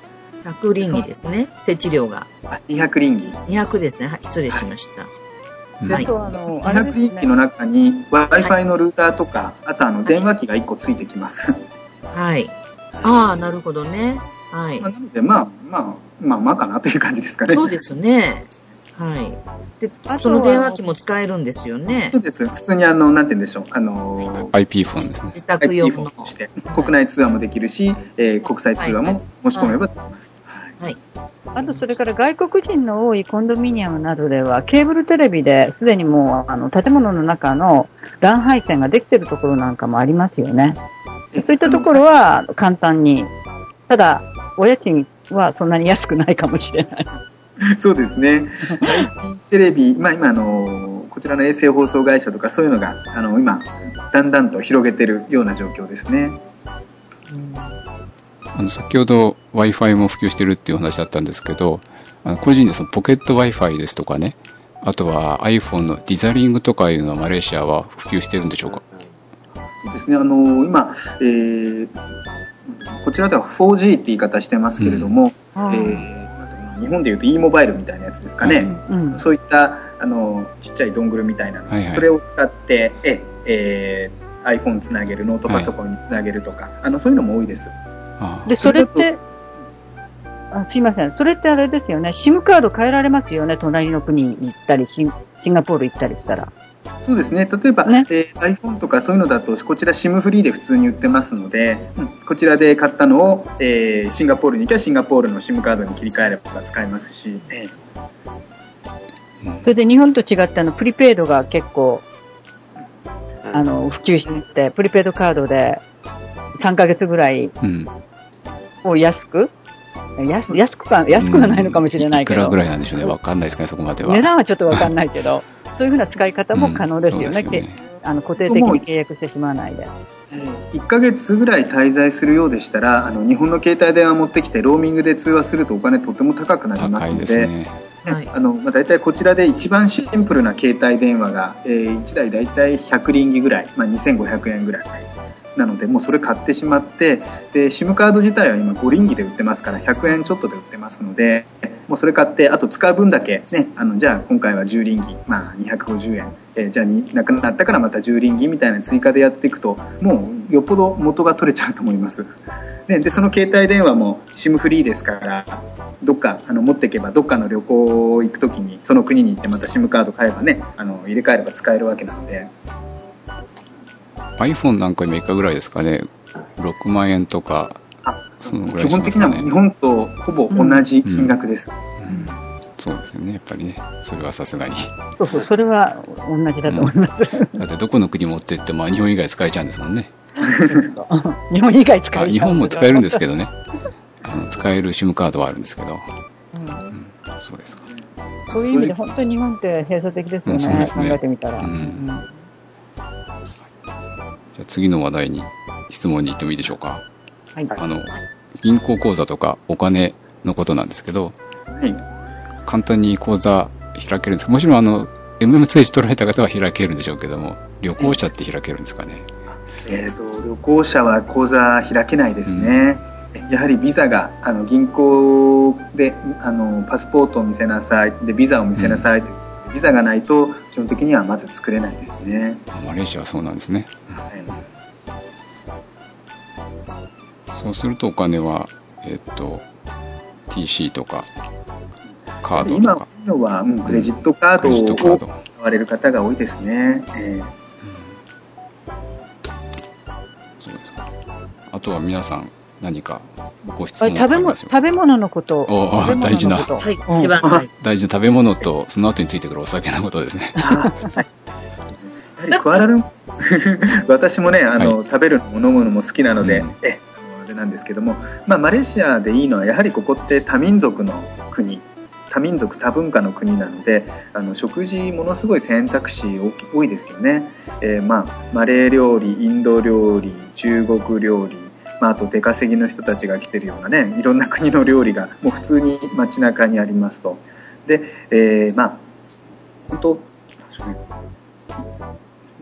100リンギですね、設置料が。あ、200リンギ。200ですね。はい、失礼しました。はいで、あとあの、200域の中に Wi-Fi のルーターとか、あとあの、電話機が1個ついてきます。はい。ああ、なるほどね。はい。なので、まあ、まあ、まあ、まあかなという感じですかね。そうですね。はい。で、その電話機も使えるんですよね。そうです。普通にあの、なんて言うんでしょう。あの、IP フォンですね。自宅用の。して、国内通話もできるし、えー、国際通話も申し込めばできます。はい。あと、それから外国人の多いコンドミニアムなどでは、ケーブルテレビですでにもう、あの、建物の中の LAN 配線ができてるところなんかもありますよね。そういったところは簡単に。ただ、お家賃はそんなに安くないかもしれない。そうですね。テレビ、まあ今あの、こちらの衛星放送会社とかそういうのが、あの、今、だんだんと広げてるような状況ですね。あの先ほど Wi-Fi も普及してるっていう話だったんですけど、あの個人でそのポケット Wi-Fi ですとかね、あとは iPhone のディザリングとかいうのはマレーシアは普及してるんでしょうか？そうですね、あの今、えー、こちらでは 4G って言い方してますけれども、うん、えー、日本でいうと e モバイルみたいなやつですかね、うん、そういったあのちっちゃいドングルみたいなの、はいはい、それを使ってえ、えー、iPhone つなげる、ノートパソコンにつなげるとか、はい、あのそういうのも多いです。で、それって、あすいません。それってあれですよね。SIM カード変えられますよね。隣の国に行ったりシン、シンガポール行ったりしたら。そうですね。例えば、ねえー、iPhone とかそういうのだと、こちら SIM フリーで普通に売ってますので、うん、こちらで買ったのを、えー、シンガポールに行けばシンガポールの SIM カードに切り替えれば使えますし、えー、それで日本と違ってあのプリペイドが結構あの普及してて、プリペイドカードで3ヶ月ぐらいを安く、安安くか、安くはないのかもしれないけど。いくらぐらいなんでしょうね。わかんないですかね、そこまでは。値段はちょっとわかんないけど、そういうふうな使い方も可能ですよね。うん、ねあの固定的に契約してしまわないで。1ヶ月ぐらい滞在するようでしたら、あの日本の携帯電話持ってきて、ローミングで通話するとお金とても高くなりますので、ねはい、あのまあ、大体こちらで一番シンプルな携帯電話が、えー、1台大体100リンギぐらい、まあ、2500円ぐらいなのでもうそれ買ってしまってで SIM カード自体は今5輪ギで売ってますから100円ちょっとで売ってますのでもうそれ買ってあと使う分だけ、ね、あのじゃあ今回は10輪ギ、まあ、250円、えー、じゃあになくなったからまた10輪ギみたいな追加でやっていくともうよっぽど元が取れちゃうと思います。ででその携帯電話も SIM フリーですからどっかあの持っていけばどっかの旅行行く時にその国に行ってまた SIM カード買えばねあの入れ替えれば使えるわけなので iPhone なんか今いかぐらいですかね、6万円とか、そのぐらいね。基本的には日本とほぼ同じ金額です。うん、うん、そうですよね、やっぱりね、それはさすがに。そうそう、それは同じだと思います。うん、だってどこの国持ってっても日本以外使えちゃうんですもんね。日本以外使え日本も使えるんですけどね。あの使える SIM カードはあるんですけど。うん、そうですか。そういう意味で本当に日本って閉鎖的ですよね、ね考えてみたら。うんじゃ次の話題に質問に行ってもいいでしょうか？はい。あの、銀行口座とかお金のことなんですけど、はい。簡単に口座開けるんですか？もちろんあの、MM 通知取られた方は開けるんでしょうけども、旅行者って開けるんですかね？えっ、ー、と、旅行者は口座開けないですね。うん、やはりビザが、あの、銀行で、あの、パスポートを見せなさい、で、ビザを見せなさいうビザがないと基本的にはまず作れないですね。マレーシアはそうなんですね。はい、そうするとお金は、えっと、TC とか、カードとか。今のは、うん、クレジットカードを使われる方が多いですね。えー、そうですか。あとは皆さん、何かご質問食べ物食べ物のこと。大事な、大事な食べ物とその後についてくるお酒のことですね。やはりクアラルン私もねあの、はい、食べる飲むのも好きなので、うん、えあれなんですけども、まあ、マレーシアでいいのはやはりここって多民族の国多民族多文化の国なのであの食事ものすごい選択肢多いですよね、えー、まあ、マレー料理インド料理中国料理まあ、あと出稼ぎの人たちが来てるようなねいろんな国の料理がもう普通に街中にありますと。で、えー、まあ本当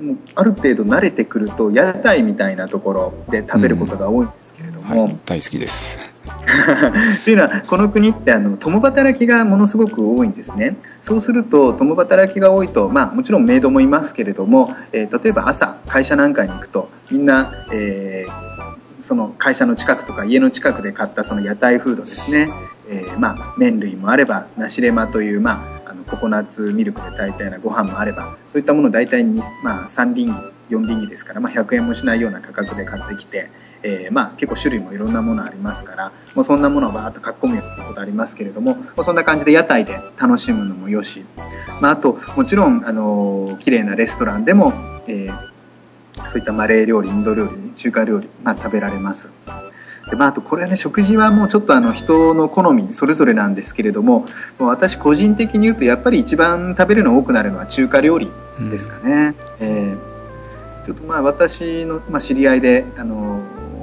もうある程度慣れてくると屋台みたいなところで食べることが多いんですけれども、うんはい、大好きです。というのはこの国ってあの共働きがものすごく多いんですね。そうすると共働きが多いと、まあ、もちろんメイドもいますけれども、えー、例えば朝会社なんかに行くとみんな、えーその会社の近くとか家の近くで買ったその屋台フードですね、えー、まあ、麺類もあればナシレマという、まあ、あのココナッツミルクで炊いたようなご飯もあればそういったものを大体に、まあ、3輪4輪ですから、まあ、100円もしないような価格で買ってきて、えー、まあ、結構種類もいろんなものありますからもうそんなものをバーッとかっこむようなことありますけれどももうそんな感じで屋台で楽しむのもよし、まあ、あともちろんあの綺麗なレストランでも、えーそういったマレー料理インド料理中華料理、まあ、食べられます。で、まあ、あとこれはね食事はもうちょっとあの人の好みそれぞれなんですけれどももう私個人的に言うとやっぱり一番食べるの多くなるのは中華料理ですかね、うん、えー、ちょっとまあ私の、まあ、知り合いであの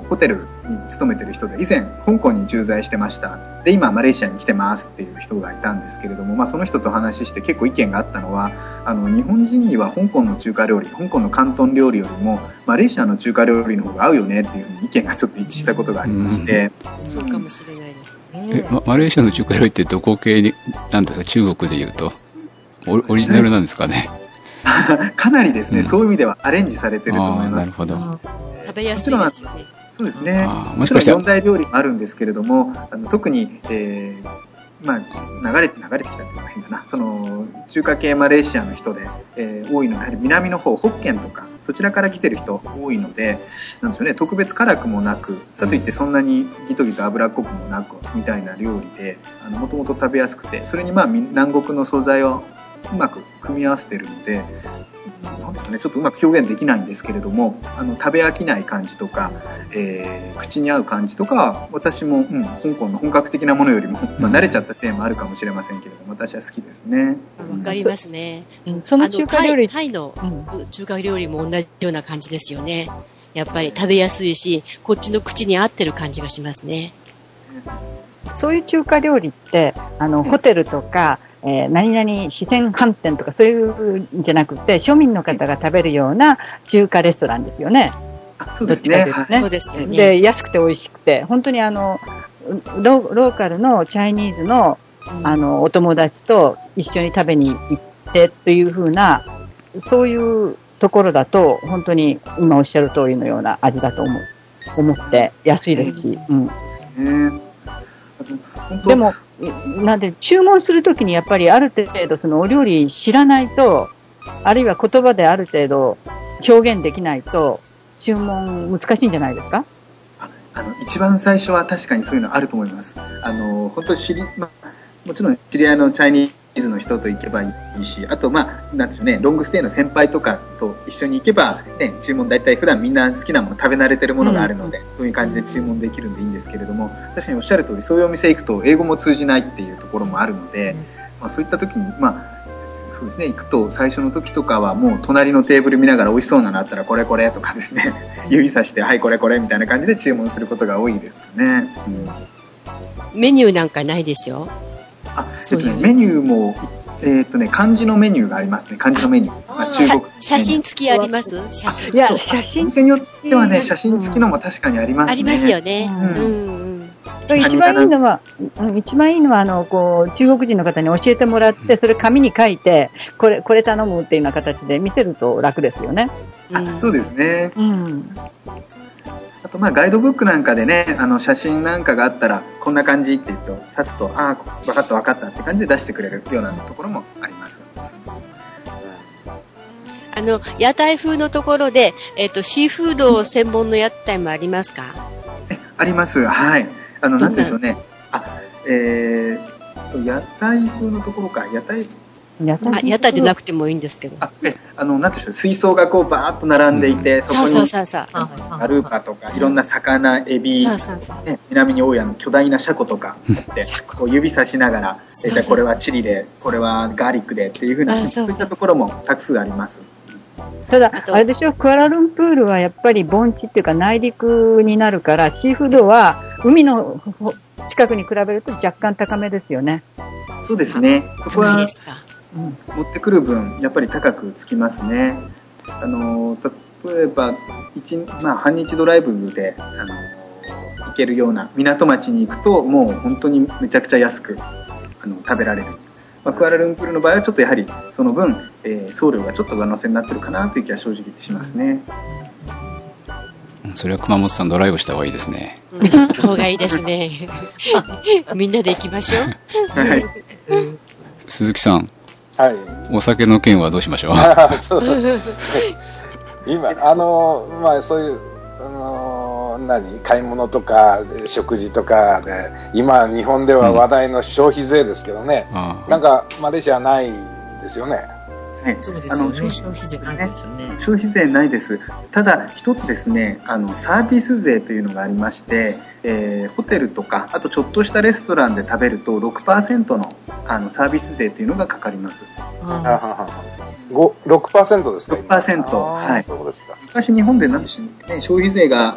ホテルに勤めてる人で以前香港に駐在してました。で今マレーシアに来てますっていう人がいたんですけれども、まあ、その人と話して結構意見があったのはあの日本人には香港の中華料理香港の広東料理よりもマレーシアの中華料理の方が合うよねっていうふうに意見がちょっと一致したことがありまして、うん、そうかもしれないですね。え、ま、マレーシアの中華料理ってどこ系になんですか？中国でいうと。オリジナルなんですかね？かなりですね、うん、そういう意味ではアレンジされてると思います。なるほど。食べやすいですよね。そうですね。もちろん四大料理もあるんですけれども、あの特に、えー、まあ、流れて、流れてきたっていうのは変だな。その、中華系マレーシアの人で、えー、多いのは、やはり南の方、北県とか、そちらから来てる人多いので、なんでしょうね、特別辛くもなく、かといってそんなにギトギト脂っこくもなく、みたいな料理で、あの、もともと食べやすくて、それにまあ、南国の素材をうまく組み合わせてるので、なんですかね、ちょっとうまく表現できないんですけれども、あの、食べ飽きない感じとか、えー、口に合う感じとか、私も、うん、香港の本格的なものよりも、まあ、慣れちゃったせいもあるかもしれませんけれども、私は好きですね。わかりますね。うん、その中華料理タイの中華料理も同じような感じですよね。やっぱり食べやすいし、こっちの口に合ってる感じがしますね。そういう中華料理って、あの、ホテルとか、えー、何々四川飯店とかそういうんじゃなくて、庶民の方が食べるような中華レストランですよね。そうですね。そうですよね。で、安くて美味しくて、本当にあの、ロローカルのチャイニーズの、あの、お友達と一緒に食べに行ってというふうな、そういうところだと、本当に今おっしゃる通りのような味だと思う、思って安いですし、うん。でも、なんで、注文するときにやっぱりある程度そのお料理知らないと、あるいは言葉である程度表現できないと、注文難しいんじゃないですか？あの一番最初は確かにそういうのあると思います。あの本当知り、まもちろん知り合いのチャイニーズの人と行けばいいし、あと、まあ、なんでしょうね、ロングステイの先輩とかと一緒に行けば、ね、注文大体普段みんな好きなもの食べ慣れてるものがあるので、うん、そういう感じで注文できるんでいいんですけれども、確かにおっしゃる通り、そういうお店行くと英語も通じないっていうところもあるので、うん、まあ、そういった時に、まあ、そうですね、行くと最初の時とかはもう隣のテーブル見ながら美味しそうなのあったらこれこれとかですね、指さしてはいこれこれみたいな感じで注文することが多いですかね。うん、メニューなんかないですよ。あ、そうね、メニューも、えっ、ー、とね、漢字のメニューがありますね、漢字のメニュー。まあ、中国写真付きあります？写真。いや、写真。お店によってはね、写真付きのも確かにありますね。ありますよね。うん。うん一番いいのは、一番いいのは、あの、こう、中国人の方に教えてもらって、それ紙に書いて、これ、これ頼むっていうような形で見せると楽ですよね。あ、そうですね。うん。あとまあガイドブックなんかでねあの写真なんかがあったらこんな感じって言うと指すとああ分かった分かったって感じで出してくれるようなところもあります。あの屋台風のところで、えーと、シーフード専門の屋台もありますか？あります。はい。あの、なんでしょうね。あ、えー、屋台風のところか、屋台屋台？屋台でなくてもいいんですけど。あ、え、あの、なんでしょう、水槽がこうバーッと並んでいて、うん、そこに、そうそうそうアルーパとか、いろんな魚、エビ、そうそうそう。ね、南に多いあの巨大なシャコとかあって、こう指さしながら、えじゃこれはチリで、これはガーリックでっていうふうな、そういったところもたくさんあります。ただ、あれでしょ、クアラルンプールはやっぱり盆地っていうか内陸になるから、シーフードは海の近くに比べると若干高めですよね。そうですね。そこは持ってくる分、やっぱり高くつきますね。あの例えば一、まあ、半日ドライブで、あの行けるような港町に行くと、もう本当にめちゃくちゃ安くあの食べられる。まあ、クアラルンプールの場合はちょっとやはりその分、えー、送料がちょっと上乗せになってるかなという気は正直しますね。それは熊本さんドライブした方がいいですね。した方がいいですね。みんなで行きましょう。はい。鈴木さん。はい。お酒の件はどうしましょう？そう。今、あの、まあそういう、あの、何、買い物とか、食事とかで、今日本では話題の消費税ですけどね、うん、なんかマレーシアないですよね。はい、そうですよね。消費税ないですよね。消費税ないです。ただ、一つですね、あの、サービス税というのがありまして、えー、ホテルとか、あとちょっとしたレストランで食べると6%のあのサービス税というのがかかります。6%ですか ?6%。はい。そうですか。昔日本で何でしょうね、消費税が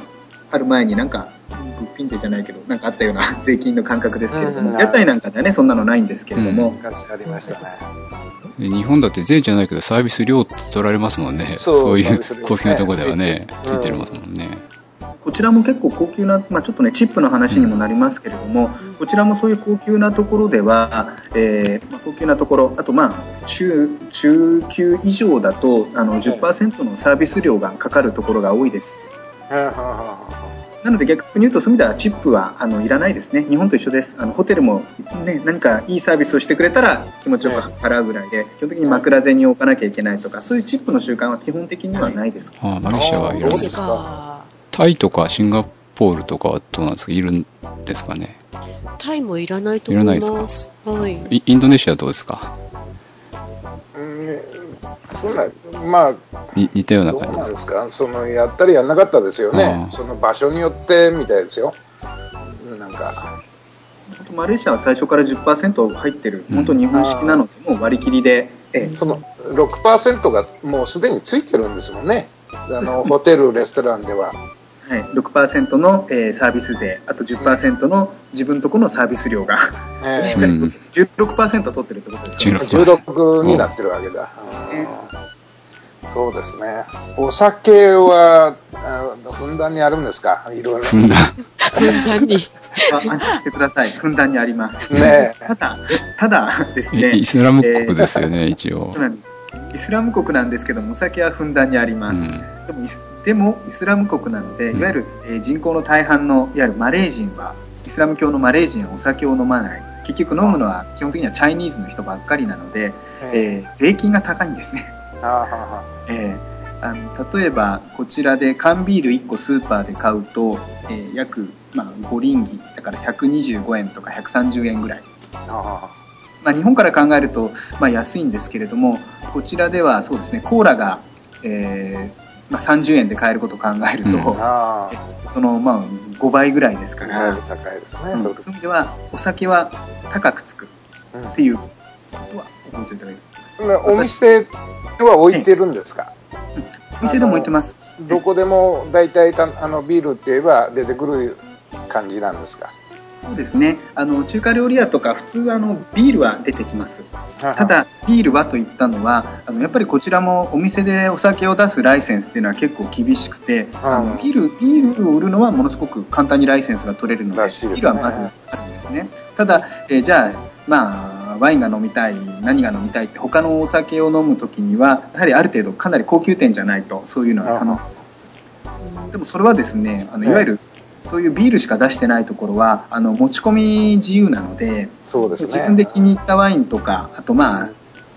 ある前になんか、物品税じゃないけど、なんかあったような 税金の感覚ですけれども、屋台なんかではね、そんなのないんですけれども。昔ありましたね。日本だって税じゃないけどサービス料って取られますもんね。そういう高級なところではね、ついてますもんね。こちらも結構高級な、まあ、ちょっとね、チップの話にもなりますけれども、うん、こちらもそういう高級なところでは、えーまあ、高級なところ、あと、まあ、中中級以上だとあの10%のサービス料がかかるところが多いです。なので逆に言うと、そういう意味ではチップはあのいらないですね。日本と一緒です。あのホテルも、ね、何かいいサービスをしてくれたら気持ちよく払うぐらいで、基本的に枕銭を置かなきゃいけないとか、そういうチップの習慣は基本的にはないです。ああ、マレーシアはいるんですか。タイとかシンガポールとかはどうなんですか？いるんですかね？タイもいらないと思います。いらないですか？はい。インドネシアはどうですか？そんな、まあ、似たような感じどうなんですか？その、やったりやんなかったですよね。その場所によってみたいですよ。なんか。マレーシアは最初から10%入ってる、本当日本式なので、もう割り切りで。ええ、その6%がもうすでについてるんですもんね。あの、ホテル、レストランでは。はい、6%の、えー、サービス税、あと10%の自分とこのサービス料が、えー、16%取ってるってことですよね。16になってるわけだ。そうですね。お酒は、ふんだんにあるんですか？いろいろ。ふんだん。ふんだんに。安心してください。ふんだんにあります。ねただ、ただですね。イスラム国ですよね、えー、一応。イスラム国なんですけども、お酒はふんだんにあります。うん、でもでもイスラム国なので、いわゆる、えー、人口の大半のいわゆるマレー人はイスラム教のマレー人はお酒を飲まない結局飲むのは基本的にはチャイニーズの人ばっかりなので、えー、税金が高いんですね。えー、あの例えばこちらで缶ビール1個スーパーで買うと、えー、約、まあ、5リンギだから125円とか130円ぐらい。まあ、日本から考えると、まあ、安いんですけれどもこちらではそうですねコーラが、えーまあ、30円で買えることを考えると、うん、そのまあ5倍ぐらいですから、高いですね、うん、そういう意味ではお酒は高くつくっていうことは覚えていただいてお店は置いてるんですか、お店でも置いてます。どこでも大体あのビールって言えば出てくる感じなんですか？そうですね。あの中華料理屋とか普通あのビールは出てきます。ただビールはといったのはあのやっぱりこちらもお店でお酒を出すライセンスっていうのは結構厳しくてあのビールビールを売るのはものすごく簡単にライセンスが取れるので、ね、ビールはまずあるんですね。ただ、えー、じゃあまあワインが飲みたい何が飲みたいって他のお酒を飲む時にはやはりある程度かなり高級店じゃないとそういうのは可能です。でもそれはですねあのいわゆるそういうビールしか出してないところはあの持ち込み自由なのでそうです、ね、自分で気に入ったワインとかあとまあ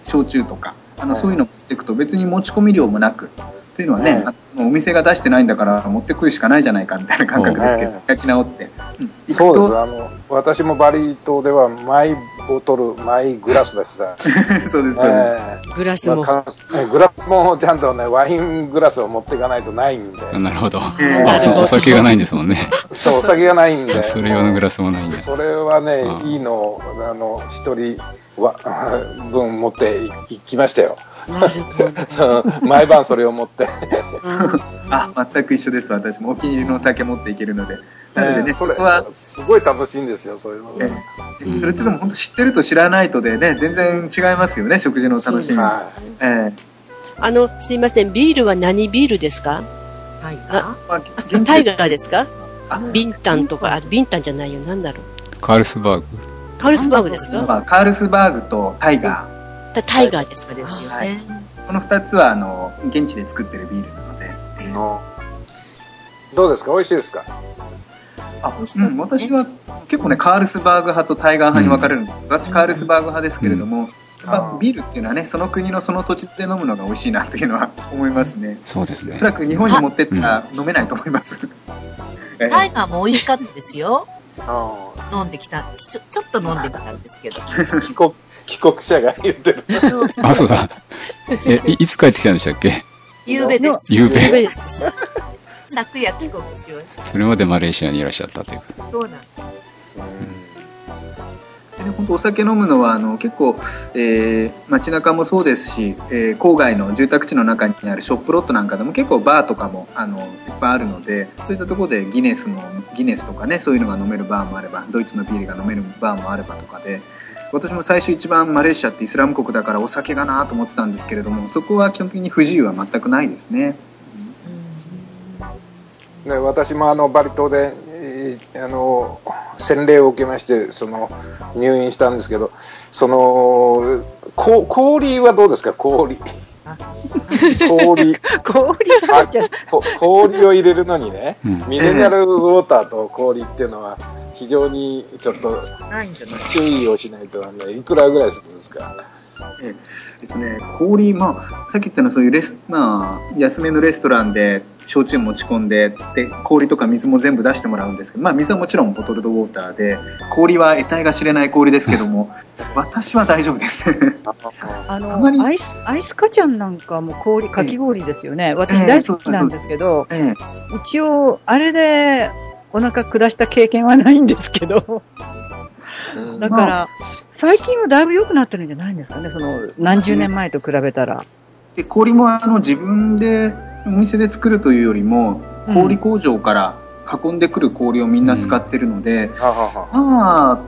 焼酎とかあの、そういうのを持っていくと別に持ち込み量もなくというのはね、お店が出してないんだから持ってくるしかないじゃないかみたいな感覚ですけど、開き直って、うん、そうです。あの私もバリ島ではマイボトルマイグラスでした そうです、えー、グラスも、まあ、グラスもちゃんとねワイングラスを持っていかないとないんで。なるほど、えー、お酒がないんですもんね。そうお酒がないんで。それ用のグラスもないんで。それはねいいのあの一人は 分持っていきましたよなるほど。毎晩それを持って あ、全く一緒です。私もお気に入りのお酒持っていけるので。なのでね、それはすごい楽しいんですよ、そういうの、ね。えー、それってでも本当知ってると知らないとでね、全然違いますよね、食事の楽しみ。はえー、あの、すいません、ビールは何ビールですか？タイガー？タイガーですか？ビンタンとか、あ、ビンタンじゃないよ、なんだろう。カールスバーグ。カールスバーグですか？カールスバーグとタイガー。タイガーですかですよね。はい、この2つはあの現地で作ってるビールなので。どうですか？美味しいですか？あ、うん、私は結構ね、カールスバーグ派とタイガー派に分かれるんです。うん、私、カールスバーグ派ですけれども、うん、ビールっていうのはね、その国のその土地で飲むのが美味しいなっていうのは思いますね。そうですね。おそらく日本に持ってったら飲めないと思います。タイガーも美味しかったですよ。飲んできたちょ。ちょっと飲んでみたんですけど。帰国帰国者が言ってる。あ、そうだ。え、いつ帰ってきたんでしたっけ？夕べです。夕べ。です。昨夜帰国しました。それまでマレーシアにいらっしゃったということそうなんです。で本当お酒飲むのはあの結構、えー、街中もそうですし、えー、郊外の住宅地の中にあるショップロットなんかでも結構バーとかもあのいっぱいあるのでそういったところでギネスのギネスとかねそういうのが飲めるバーもあればドイツのビールが飲めるバーもあればとかで私も最初一番マレーシアってイスラム国だからお酒がなと思ってたんですけれどもそこは基本的に不自由は全くないですね。ね私もあのバリ島で、あの洗礼を受けましてその入院したんですけどそのこ氷はどうですか？氷。氷。氷。氷を入れるのにね、うん、ミネラルウォーターと氷っていうのは非常にちょっと注意をしないと、ね、いくらぐらいするんですか？ええ。っとね、氷、まあ、さっき言ったのはそういうレス、まあ、安めのレストランで焼酎持ち込んでで氷とか水も全部出してもらうんですけど、まあ、水はもちろんボトルドウォーターで氷は得体が知れない氷ですけども 私は大丈夫です。あの アイスアイスカチャンなんかも氷かき氷ですよね、え私大好きなんですけど、え、一応あれでお腹下した経験はないんですけど、だから、最近はだいぶ良くなってるんじゃないんですかね、その何十年前と比べたら。で氷もあの自分でお店で作るというよりも、氷工場から運んでくる氷をみんな使ってるので、うん、まあ、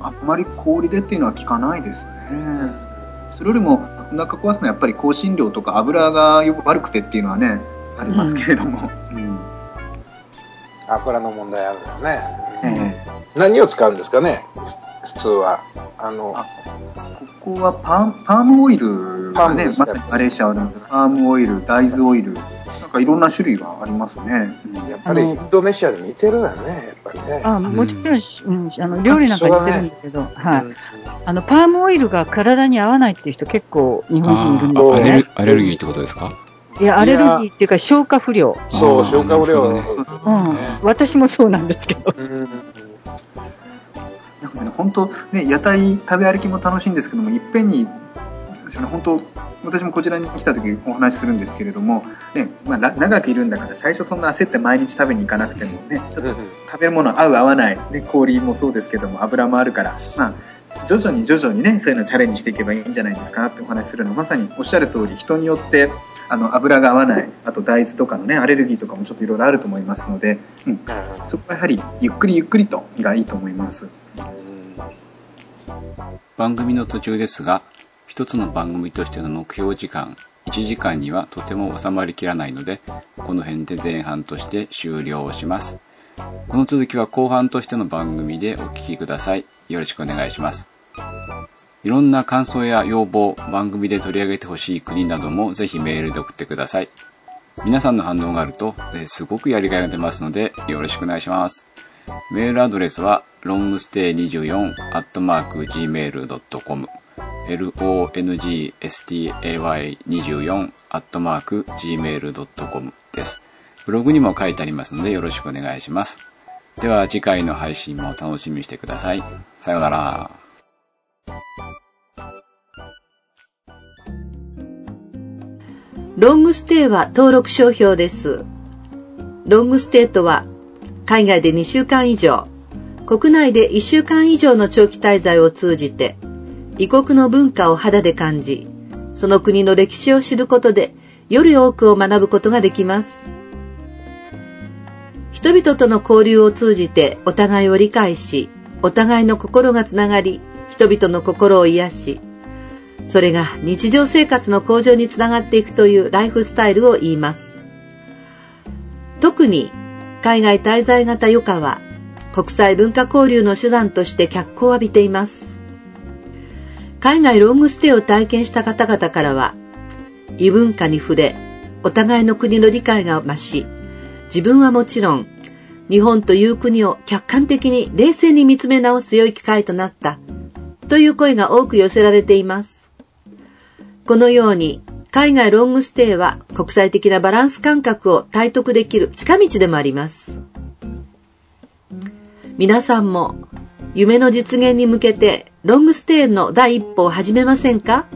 あんまり氷でっていうのは聞かないですね。それよりもお腹壊すのはやっぱり香辛料とか油がよく悪くてっていうのはね、ありますけれども。うん、うん油の問題あるよね、えー、何を使うんですかね？普通は。あのここはパパームオイルがねまさにマレーシアはパームオイル大豆オイルなんかいろんな種類がありますね、やっぱりインドネシアで似てるよねやっぱりね。あもちろん、うん、あの料理なんか似てるんですけど、ね、はい、うん、あのパームオイルが体に合わないっていう人結構日本人いるんですね。アレルギーってことですか？いや、アレルギーっていうか消化不良。そう、消化不良。うん。私もそうなんですけど。うんなんかね、本当、ね、屋台食べ歩きも楽しいんですけども、いっぺんに、本当、私もこちらに来た時お話しするんですけれども、ねまあ、長くいるんだから最初そんな焦って毎日食べに行かなくてもね、ちょっと食べるもの合う合わない、ね、氷もそうですけども油もあるから、まあ、徐々に徐々にねそういうのチャレンジしていけばいいんじゃないですかってお話しするのはまさにおっしゃる通り人によってあの油が合わないあと大豆とかのねアレルギーとかもちょっといろいろあると思いますので、うん、そこはやはりゆっくりゆっくりとがいいと思います。番組の途中ですが一つの番組としての目標時間1時間にはとても収まりきらないのでこの辺で前半として終了します。この続きは後半としての番組でお聞きください。よろしくお願いしますいろんな感想や要望、番組で取り上げてほしい国などもぜひメールで送ってください。皆さんの反応があると、えすごくやりがいが出ますので、よろしくお願いします。メールアドレスは、longstay24-gmail.com longstay24-gmail.com です。です。ブログにも書いてありますのでよろしくお願いします。では次回の配信も楽しみにしてください。さようなら。ロングステイは登録商標です。ロングステイとは海外で2週間以上、国内で1週間以上の長期滞在を通じて異国の文化を肌で感じ、その国の歴史を知ることでより多くを学ぶことができます。人々との交流を通じてお互いを理解し、お互いの心がつながり、人々の心を癒し、それが日常生活の向上につながっていくというライフスタイルを言います。特に海外滞在型余暇は国際文化交流の手段として脚光を浴びています。海外ロングステイを体験した方々からは、異文化に触れ、お互いの国の理解が増し、自分はもちろん、日本という国を客観的に冷静に見つめ直す良い機会となった、という声が多く寄せられています。このように、海外ロングステイは国際的なバランス感覚を体得できる近道でもあります。皆さんも夢の実現に向けてロングステイの第一歩を始めませんか？